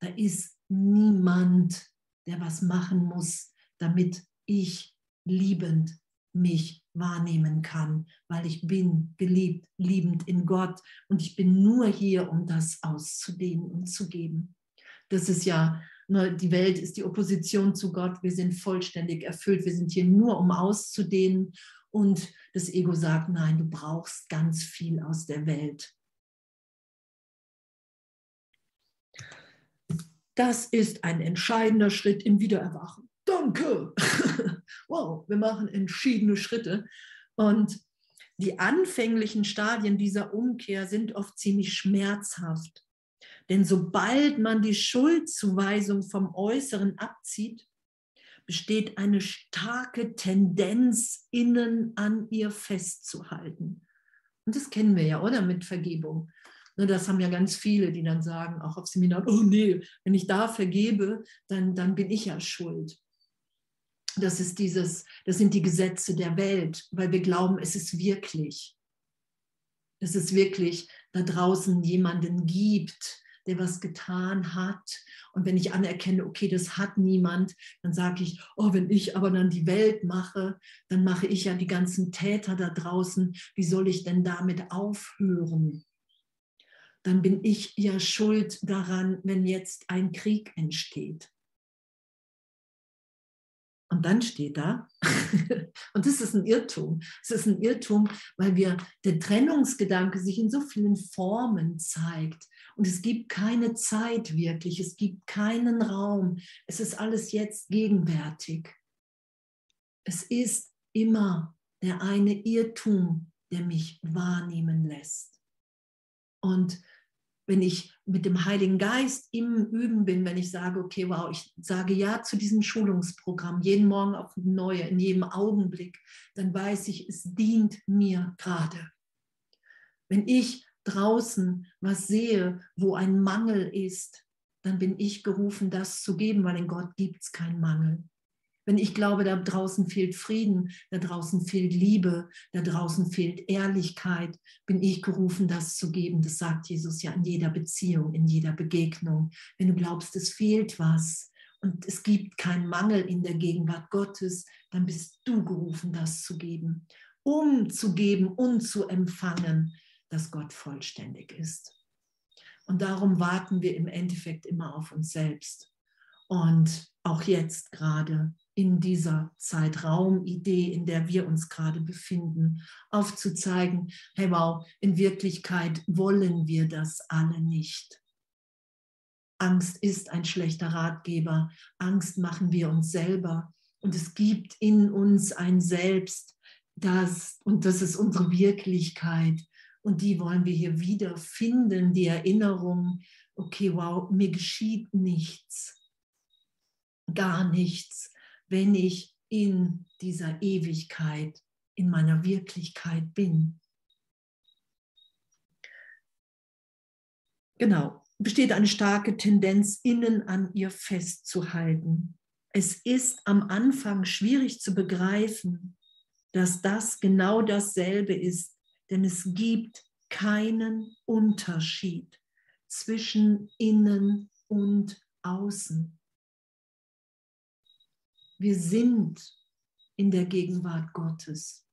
Da ist niemand, der was machen muss, damit ich liebend mich wahrnehmen kann, weil ich bin geliebt, liebend in Gott und ich bin nur hier, um das auszudehnen und zu geben. Das ist ja, ne, die Welt ist die Opposition zu Gott, wir sind vollständig erfüllt, wir sind hier nur, um auszudehnen und das Ego sagt, nein, du brauchst ganz viel aus der Welt. Das ist ein entscheidender Schritt im Wiedererwachen danke. wow, wir machen entschiedene Schritte. Und die anfänglichen Stadien dieser Umkehr sind oft ziemlich schmerzhaft. Denn sobald man die Schuldzuweisung vom Äußeren abzieht, besteht eine starke Tendenz, innen an ihr festzuhalten. Und das kennen wir ja, oder? Mit Vergebung. Ne, das haben ja ganz viele, die dann sagen, auch auf Seminaren, oh nee, wenn ich da vergebe, dann, dann bin ich ja schuld das ist dieses, das sind die Gesetze der Welt, weil wir glauben, es ist wirklich. Es wirklich da draußen jemanden gibt, der was getan hat. Und wenn ich anerkenne, okay, das hat niemand, dann sage ich, oh, wenn ich aber dann die Welt mache, dann mache ich ja die ganzen Täter da draußen. Wie soll ich denn damit aufhören? Dann bin ich ja schuld daran, wenn jetzt ein Krieg entsteht. Und dann steht da, und das ist ein Irrtum, es ist ein Irrtum, weil wir der Trennungsgedanke sich in so vielen Formen zeigt. Und es gibt keine Zeit wirklich, es gibt keinen Raum, es ist alles jetzt gegenwärtig. Es ist immer der eine Irrtum, der mich wahrnehmen lässt. Und wenn ich mit dem Heiligen Geist im Üben bin, wenn ich sage, okay, wow, ich sage ja zu diesem Schulungsprogramm, jeden Morgen auf neue, in jedem Augenblick, dann weiß ich, es dient mir gerade. Wenn ich draußen was sehe, wo ein Mangel ist, dann bin ich gerufen, das zu geben, weil in Gott gibt es keinen Mangel. Wenn ich glaube, da draußen fehlt Frieden, da draußen fehlt Liebe, da draußen fehlt Ehrlichkeit, bin ich gerufen, das zu geben. Das sagt Jesus ja in jeder Beziehung, in jeder Begegnung. Wenn du glaubst, es fehlt was und es gibt keinen Mangel in der Gegenwart Gottes, dann bist du gerufen, das zu geben, um zu geben und zu empfangen, dass Gott vollständig ist. Und darum warten wir im Endeffekt immer auf uns selbst. Und auch jetzt gerade in dieser Zeitraumidee, in der wir uns gerade befinden, aufzuzeigen, hey wow, in Wirklichkeit wollen wir das alle nicht. Angst ist ein schlechter Ratgeber. Angst machen wir uns selber. Und es gibt in uns ein Selbst, das, und das ist unsere Wirklichkeit. Und die wollen wir hier wiederfinden, die Erinnerung, okay, wow, mir geschieht nichts, gar nichts, wenn ich in dieser Ewigkeit, in meiner Wirklichkeit bin. Genau, besteht eine starke Tendenz, innen an ihr festzuhalten. Es ist am Anfang schwierig zu begreifen, dass das genau dasselbe ist, denn es gibt keinen Unterschied zwischen innen und außen. Wir sind in der Gegenwart Gottes.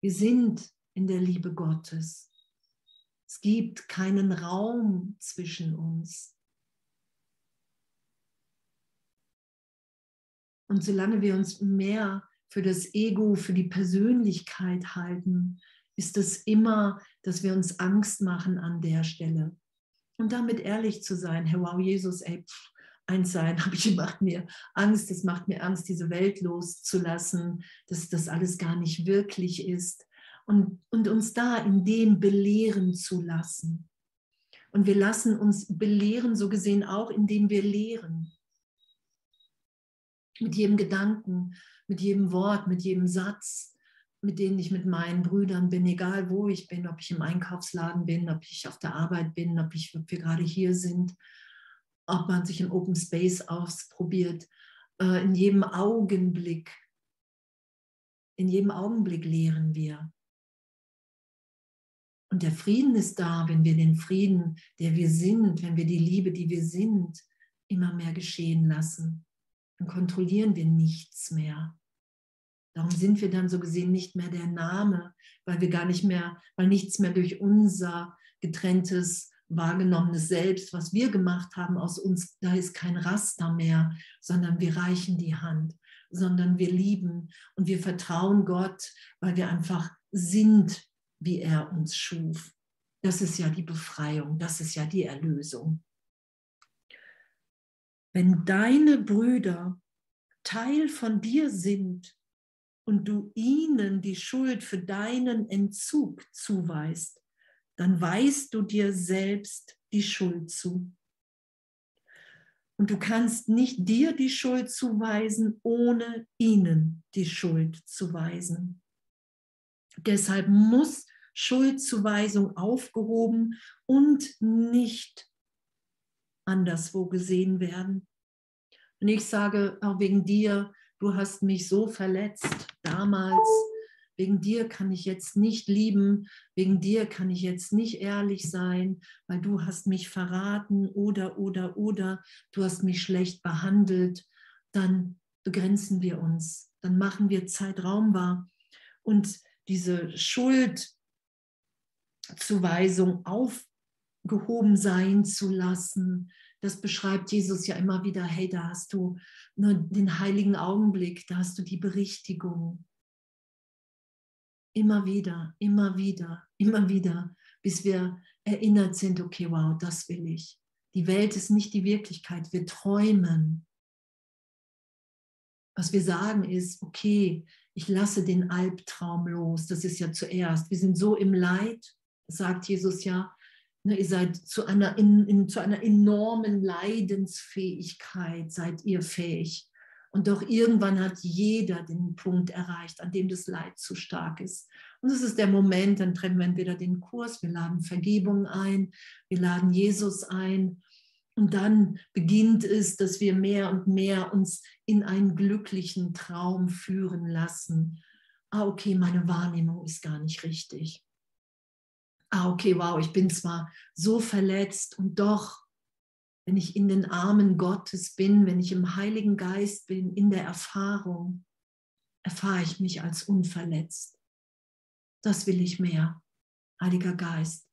Wir sind in der Liebe Gottes. Es gibt keinen Raum zwischen uns. Und solange wir uns mehr für das Ego, für die Persönlichkeit halten, ist es immer, dass wir uns Angst machen an der Stelle. Und damit ehrlich zu sein, Herr, wow, Jesus, ey, pff, eins sein, habe ich macht mir Angst, es macht mir Angst, diese Welt loszulassen, dass das alles gar nicht wirklich ist. Und, und uns da in dem belehren zu lassen. Und wir lassen uns belehren, so gesehen auch, indem wir lehren. Mit jedem Gedanken, mit jedem Wort, mit jedem Satz, mit denen ich mit meinen Brüdern bin, egal wo ich bin, ob ich im Einkaufsladen bin, ob ich auf der Arbeit bin, ob, ich, ob wir gerade hier sind, ob man sich im Open Space ausprobiert. Äh, in jedem Augenblick, in jedem Augenblick lehren wir. Und der Frieden ist da, wenn wir den Frieden, der wir sind, wenn wir die Liebe, die wir sind, immer mehr geschehen lassen. Dann kontrollieren wir nichts mehr. Darum sind wir dann so gesehen nicht mehr der Name, weil wir gar nicht mehr, weil nichts mehr durch unser getrenntes, wahrgenommenes Selbst, was wir gemacht haben aus uns, da ist kein Raster mehr, sondern wir reichen die Hand, sondern wir lieben und wir vertrauen Gott, weil wir einfach sind, wie er uns schuf. Das ist ja die Befreiung, das ist ja die Erlösung. Wenn deine Brüder Teil von dir sind, und du ihnen die Schuld für deinen Entzug zuweist, dann weist du dir selbst die Schuld zu. Und du kannst nicht dir die Schuld zuweisen, ohne ihnen die Schuld zu weisen. Deshalb muss Schuldzuweisung aufgehoben und nicht anderswo gesehen werden. Und ich sage auch wegen dir, du hast mich so verletzt damals, wegen dir kann ich jetzt nicht lieben, wegen dir kann ich jetzt nicht ehrlich sein, weil du hast mich verraten oder, oder, oder, du hast mich schlecht behandelt, dann begrenzen wir uns, dann machen wir Zeitraum wahr. Und diese Schuldzuweisung aufgehoben sein zu lassen, das beschreibt Jesus ja immer wieder, hey, da hast du nur den heiligen Augenblick, da hast du die Berichtigung. Immer wieder, immer wieder, immer wieder, bis wir erinnert sind, okay, wow, das will ich. Die Welt ist nicht die Wirklichkeit, wir träumen. Was wir sagen ist, okay, ich lasse den Albtraum los, das ist ja zuerst. Wir sind so im Leid, sagt Jesus ja, Ne, ihr seid zu einer, in, in, zu einer enormen Leidensfähigkeit, seid ihr fähig. Und doch irgendwann hat jeder den Punkt erreicht, an dem das Leid zu stark ist. Und es ist der Moment, dann treffen wir entweder den Kurs, wir laden Vergebung ein, wir laden Jesus ein. Und dann beginnt es, dass wir mehr und mehr uns in einen glücklichen Traum führen lassen. Ah, okay, meine Wahrnehmung ist gar nicht richtig ah, okay, wow, ich bin zwar so verletzt und doch, wenn ich in den Armen Gottes bin, wenn ich im Heiligen Geist bin, in der Erfahrung, erfahre ich mich als unverletzt. Das will ich mehr, Heiliger Geist.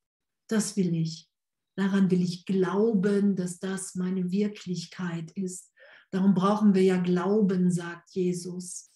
Das will ich. Daran will ich glauben, dass das meine Wirklichkeit ist. Darum brauchen wir ja Glauben, sagt Jesus.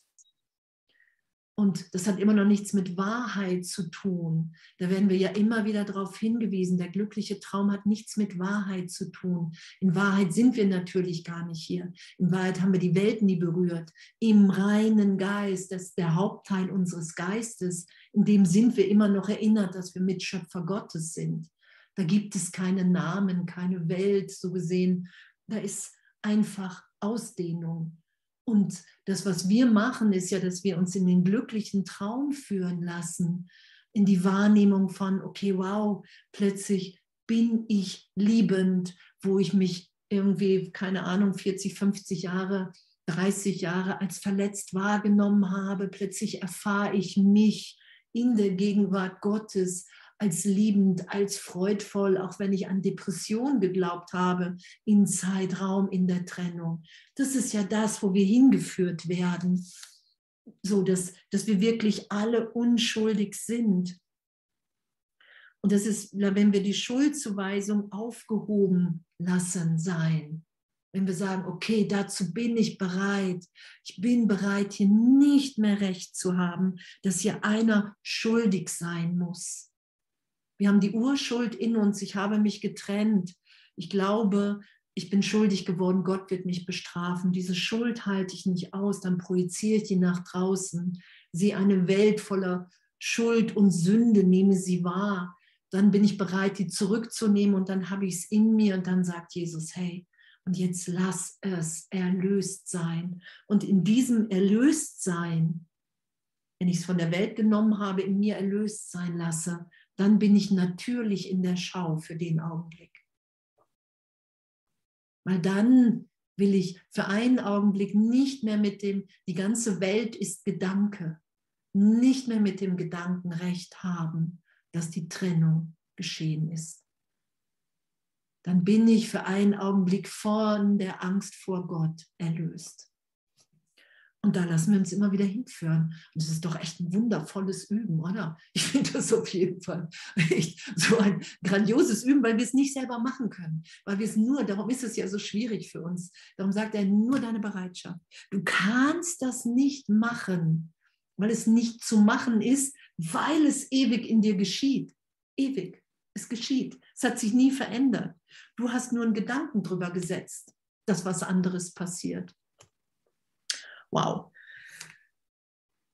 Und das hat immer noch nichts mit Wahrheit zu tun. Da werden wir ja immer wieder darauf hingewiesen, der glückliche Traum hat nichts mit Wahrheit zu tun. In Wahrheit sind wir natürlich gar nicht hier. In Wahrheit haben wir die Welt nie berührt. Im reinen Geist, das ist der Hauptteil unseres Geistes, in dem sind wir immer noch erinnert, dass wir Mitschöpfer Gottes sind. Da gibt es keine Namen, keine Welt, so gesehen. Da ist einfach Ausdehnung. Und das, was wir machen, ist ja, dass wir uns in den glücklichen Traum führen lassen, in die Wahrnehmung von, okay, wow, plötzlich bin ich liebend, wo ich mich irgendwie, keine Ahnung, 40, 50 Jahre, 30 Jahre als verletzt wahrgenommen habe. Plötzlich erfahre ich mich in der Gegenwart Gottes als liebend, als freudvoll, auch wenn ich an Depression geglaubt habe, in Zeitraum, in der Trennung. Das ist ja das, wo wir hingeführt werden, so dass, dass wir wirklich alle unschuldig sind. Und das ist, wenn wir die Schuldzuweisung aufgehoben lassen sein, wenn wir sagen, okay, dazu bin ich bereit, ich bin bereit, hier nicht mehr recht zu haben, dass hier einer schuldig sein muss. Wir haben die Urschuld in uns. Ich habe mich getrennt. Ich glaube, ich bin schuldig geworden. Gott wird mich bestrafen. Diese Schuld halte ich nicht aus. Dann projiziere ich die nach draußen. Sehe eine Welt voller Schuld und Sünde, nehme sie wahr. Dann bin ich bereit, die zurückzunehmen und dann habe ich es in mir und dann sagt Jesus, hey, und jetzt lass es erlöst sein. Und in diesem Erlöstsein, wenn ich es von der Welt genommen habe, in mir erlöst sein lasse, dann bin ich natürlich in der Schau für den Augenblick. Weil dann will ich für einen Augenblick nicht mehr mit dem, die ganze Welt ist Gedanke, nicht mehr mit dem Gedanken recht haben, dass die Trennung geschehen ist. Dann bin ich für einen Augenblick von der Angst vor Gott erlöst. Und da lassen wir uns immer wieder hinführen. Und es ist doch echt ein wundervolles Üben, oder? Ich finde das auf jeden Fall echt so ein grandioses Üben, weil wir es nicht selber machen können. Weil wir es nur, darum ist es ja so schwierig für uns. Darum sagt er nur deine Bereitschaft. Du kannst das nicht machen, weil es nicht zu machen ist, weil es ewig in dir geschieht. Ewig. Es geschieht. Es hat sich nie verändert. Du hast nur einen Gedanken drüber gesetzt, dass was anderes passiert. Wow.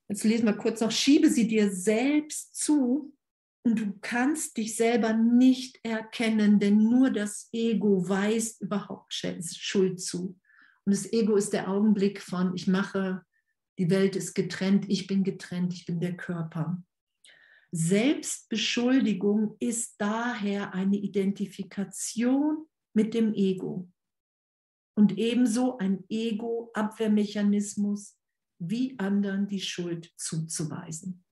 Jetzt lesen wir kurz noch, schiebe sie dir selbst zu und du kannst dich selber nicht erkennen, denn nur das Ego weist überhaupt Schuld zu. Und das Ego ist der Augenblick von, ich mache, die Welt ist getrennt, ich bin getrennt, ich bin der Körper. Selbstbeschuldigung ist daher eine Identifikation mit dem Ego und ebenso ein Ego-Abwehrmechanismus, wie anderen die Schuld zuzuweisen.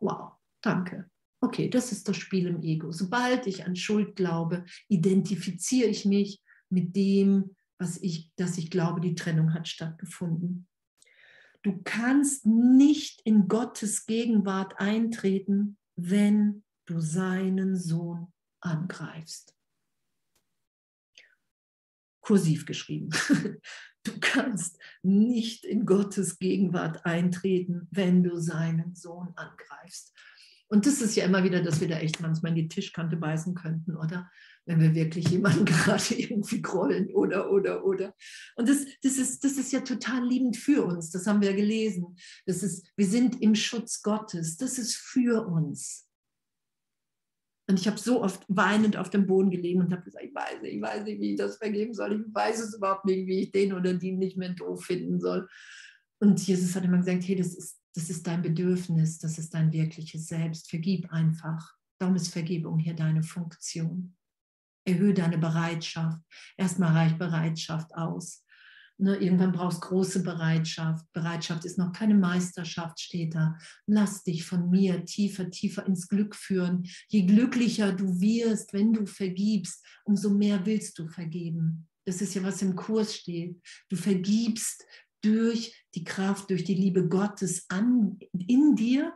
Wow, danke. Okay, das ist das Spiel im Ego. Sobald ich an Schuld glaube, identifiziere ich mich mit dem, was ich, dass ich glaube, die Trennung hat stattgefunden. Du kannst nicht in Gottes Gegenwart eintreten, wenn du seinen Sohn angreifst kursiv geschrieben. Du kannst nicht in Gottes Gegenwart eintreten, wenn du seinen Sohn angreifst. Und das ist ja immer wieder, dass wir da echt manchmal in die Tischkante beißen könnten, oder? Wenn wir wirklich jemanden gerade irgendwie grollen oder, oder, oder. Und das, das, ist, das ist ja total liebend für uns. Das haben wir ja gelesen. Das ist, wir sind im Schutz Gottes. Das ist für uns. Und ich habe so oft weinend auf dem Boden gelegen und habe gesagt, ich weiß nicht, ich weiß nicht, wie ich das vergeben soll. Ich weiß es überhaupt nicht, wie ich den oder die nicht mehr doof finden soll. Und Jesus hat immer gesagt, hey, das ist, das ist dein Bedürfnis, das ist dein wirkliches Selbst. Vergib einfach. Darum ist Vergebung hier deine Funktion. Erhöhe deine Bereitschaft. Erstmal reicht Bereitschaft aus. Ne, irgendwann brauchst du große Bereitschaft. Bereitschaft ist noch keine Meisterschaft, steht da. Lass dich von mir tiefer, tiefer ins Glück führen. Je glücklicher du wirst, wenn du vergibst, umso mehr willst du vergeben. Das ist ja, was im Kurs steht. Du vergibst durch die Kraft, durch die Liebe Gottes an, in dir.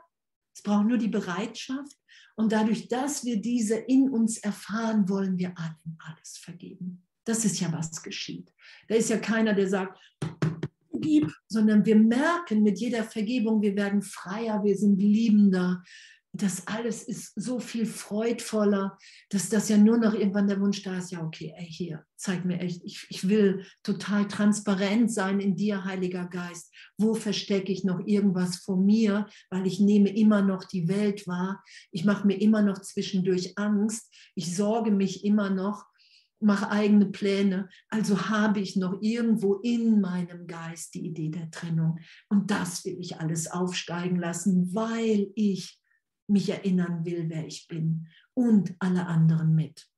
Es braucht nur die Bereitschaft. Und dadurch, dass wir diese in uns erfahren, wollen wir allen alles vergeben. Das ist ja, was geschieht. Da ist ja keiner, der sagt, gib, sondern wir merken mit jeder Vergebung, wir werden freier, wir sind liebender. Das alles ist so viel freudvoller, dass das ja nur noch irgendwann der Wunsch da ist, ja, okay, ey, hier, zeig mir echt, ich, ich will total transparent sein in dir, Heiliger Geist. Wo verstecke ich noch irgendwas vor mir, weil ich nehme immer noch die Welt wahr. Ich mache mir immer noch zwischendurch Angst. Ich sorge mich immer noch mache eigene Pläne. Also habe ich noch irgendwo in meinem Geist die Idee der Trennung. Und das will ich alles aufsteigen lassen, weil ich mich erinnern will, wer ich bin und alle anderen mit.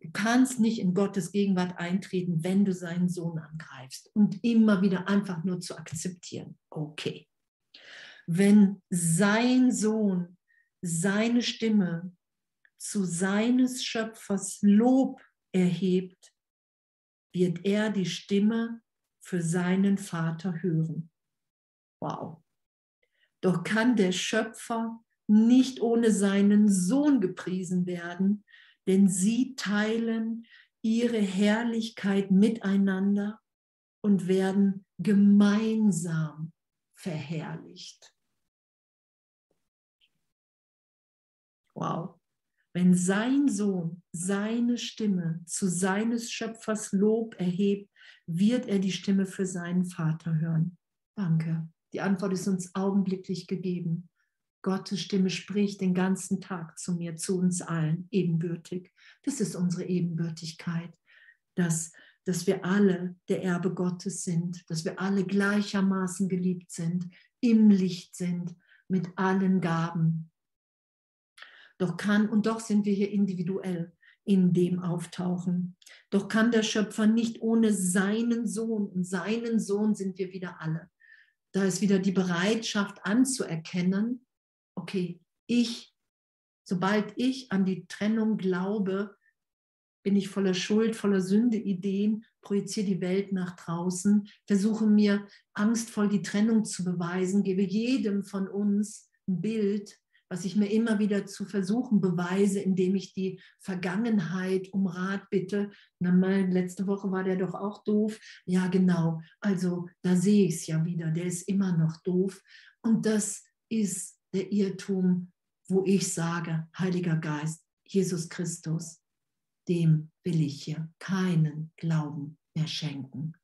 Du kannst nicht in Gottes Gegenwart eintreten, wenn du seinen Sohn angreifst und immer wieder einfach nur zu akzeptieren. Okay. Wenn sein Sohn seine Stimme zu seines Schöpfers Lob erhebt, wird er die Stimme für seinen Vater hören. Wow. Doch kann der Schöpfer nicht ohne seinen Sohn gepriesen werden, denn sie teilen ihre Herrlichkeit miteinander und werden gemeinsam verherrlicht. Wow wenn sein Sohn seine Stimme zu seines Schöpfers Lob erhebt, wird er die Stimme für seinen Vater hören. Danke. Die Antwort ist uns augenblicklich gegeben. Gottes Stimme spricht den ganzen Tag zu mir, zu uns allen, ebenbürtig. Das ist unsere Ebenbürtigkeit, dass, dass wir alle der Erbe Gottes sind, dass wir alle gleichermaßen geliebt sind, im Licht sind, mit allen Gaben, doch kann, und doch sind wir hier individuell in dem Auftauchen. Doch kann der Schöpfer nicht ohne seinen Sohn. Und seinen Sohn sind wir wieder alle. Da ist wieder die Bereitschaft anzuerkennen, okay, ich, sobald ich an die Trennung glaube, bin ich voller Schuld, voller Sünde, Ideen, projiziere die Welt nach draußen, versuche mir angstvoll die Trennung zu beweisen, gebe jedem von uns ein Bild, was ich mir immer wieder zu versuchen beweise, indem ich die Vergangenheit um Rat bitte. Na mal, letzte Woche war der doch auch doof. Ja, genau. Also da sehe ich es ja wieder. Der ist immer noch doof. Und das ist der Irrtum, wo ich sage, Heiliger Geist, Jesus Christus, dem will ich hier keinen Glauben mehr schenken.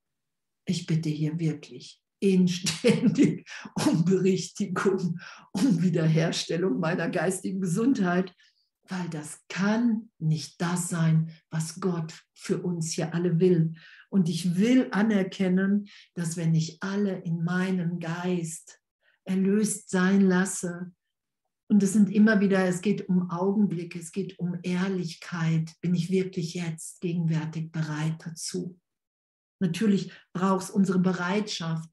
Ich bitte hier wirklich inständig um Berichtigung, um Wiederherstellung meiner geistigen Gesundheit, weil das kann nicht das sein, was Gott für uns hier alle will. Und ich will anerkennen, dass wenn ich alle in meinem Geist erlöst sein lasse, und es sind immer wieder, es geht um Augenblicke, es geht um Ehrlichkeit, bin ich wirklich jetzt gegenwärtig bereit dazu. Natürlich braucht es unsere Bereitschaft,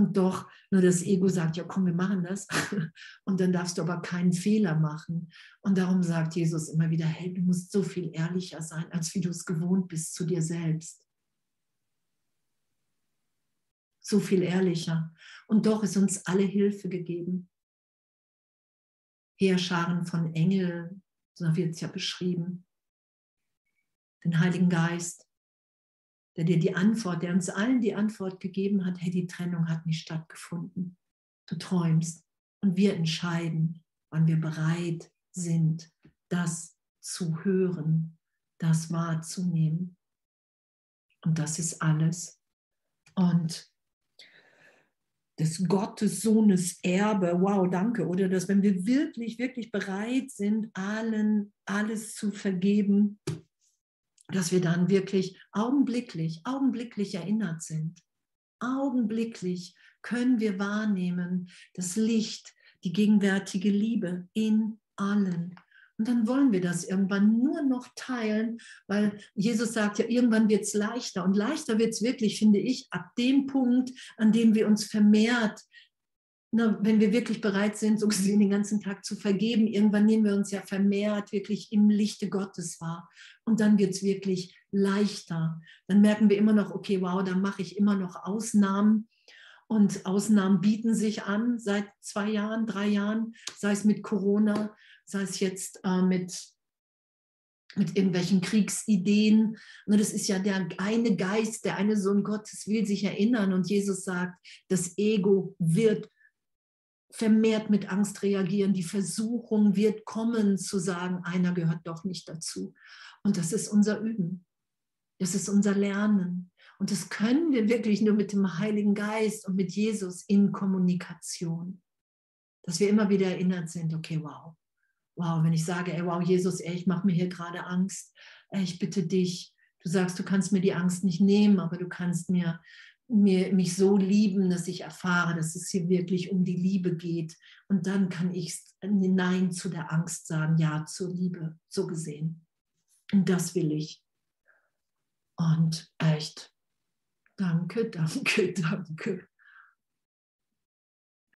und doch nur das Ego sagt, ja komm, wir machen das. Und dann darfst du aber keinen Fehler machen. Und darum sagt Jesus immer wieder, hey, du musst so viel ehrlicher sein, als wie du es gewohnt bist zu dir selbst. So viel ehrlicher. Und doch ist uns alle Hilfe gegeben. Heerscharen von Engeln, so wird es ja beschrieben. Den Heiligen Geist, der dir die Antwort, der uns allen die Antwort gegeben hat, hey, die Trennung hat nicht stattgefunden. Du träumst und wir entscheiden, wann wir bereit sind, das zu hören, das wahrzunehmen. Und das ist alles. Und des Gottes Sohnes Erbe, wow, danke, oder dass wenn wir wirklich, wirklich bereit sind, allen alles zu vergeben, dass wir dann wirklich augenblicklich, augenblicklich erinnert sind. Augenblicklich können wir wahrnehmen das Licht, die gegenwärtige Liebe in allen. Und dann wollen wir das irgendwann nur noch teilen, weil Jesus sagt ja, irgendwann wird es leichter. Und leichter wird es wirklich, finde ich, ab dem Punkt, an dem wir uns vermehrt na, wenn wir wirklich bereit sind, so gesehen den ganzen Tag zu vergeben, irgendwann nehmen wir uns ja vermehrt wirklich im Lichte Gottes wahr. Und dann wird es wirklich leichter. Dann merken wir immer noch, okay, wow, da mache ich immer noch Ausnahmen. Und Ausnahmen bieten sich an seit zwei Jahren, drei Jahren, sei es mit Corona, sei es jetzt äh, mit mit irgendwelchen Kriegsideen. Und das ist ja der eine Geist, der eine Sohn Gottes will sich erinnern. Und Jesus sagt, das Ego wird vermehrt mit Angst reagieren. Die Versuchung wird kommen zu sagen, einer gehört doch nicht dazu. Und das ist unser Üben. Das ist unser Lernen. Und das können wir wirklich nur mit dem Heiligen Geist und mit Jesus in Kommunikation. Dass wir immer wieder erinnert sind, okay, wow, wow, wenn ich sage, ey, wow, Jesus, ey, ich mache mir hier gerade Angst, ey, ich bitte dich, du sagst, du kannst mir die Angst nicht nehmen, aber du kannst mir, mir mich so lieben, dass ich erfahre, dass es hier wirklich um die Liebe geht. Und dann kann ich Nein zu der Angst sagen, Ja zur Liebe, so gesehen. Und das will ich. Und echt, danke, danke, danke.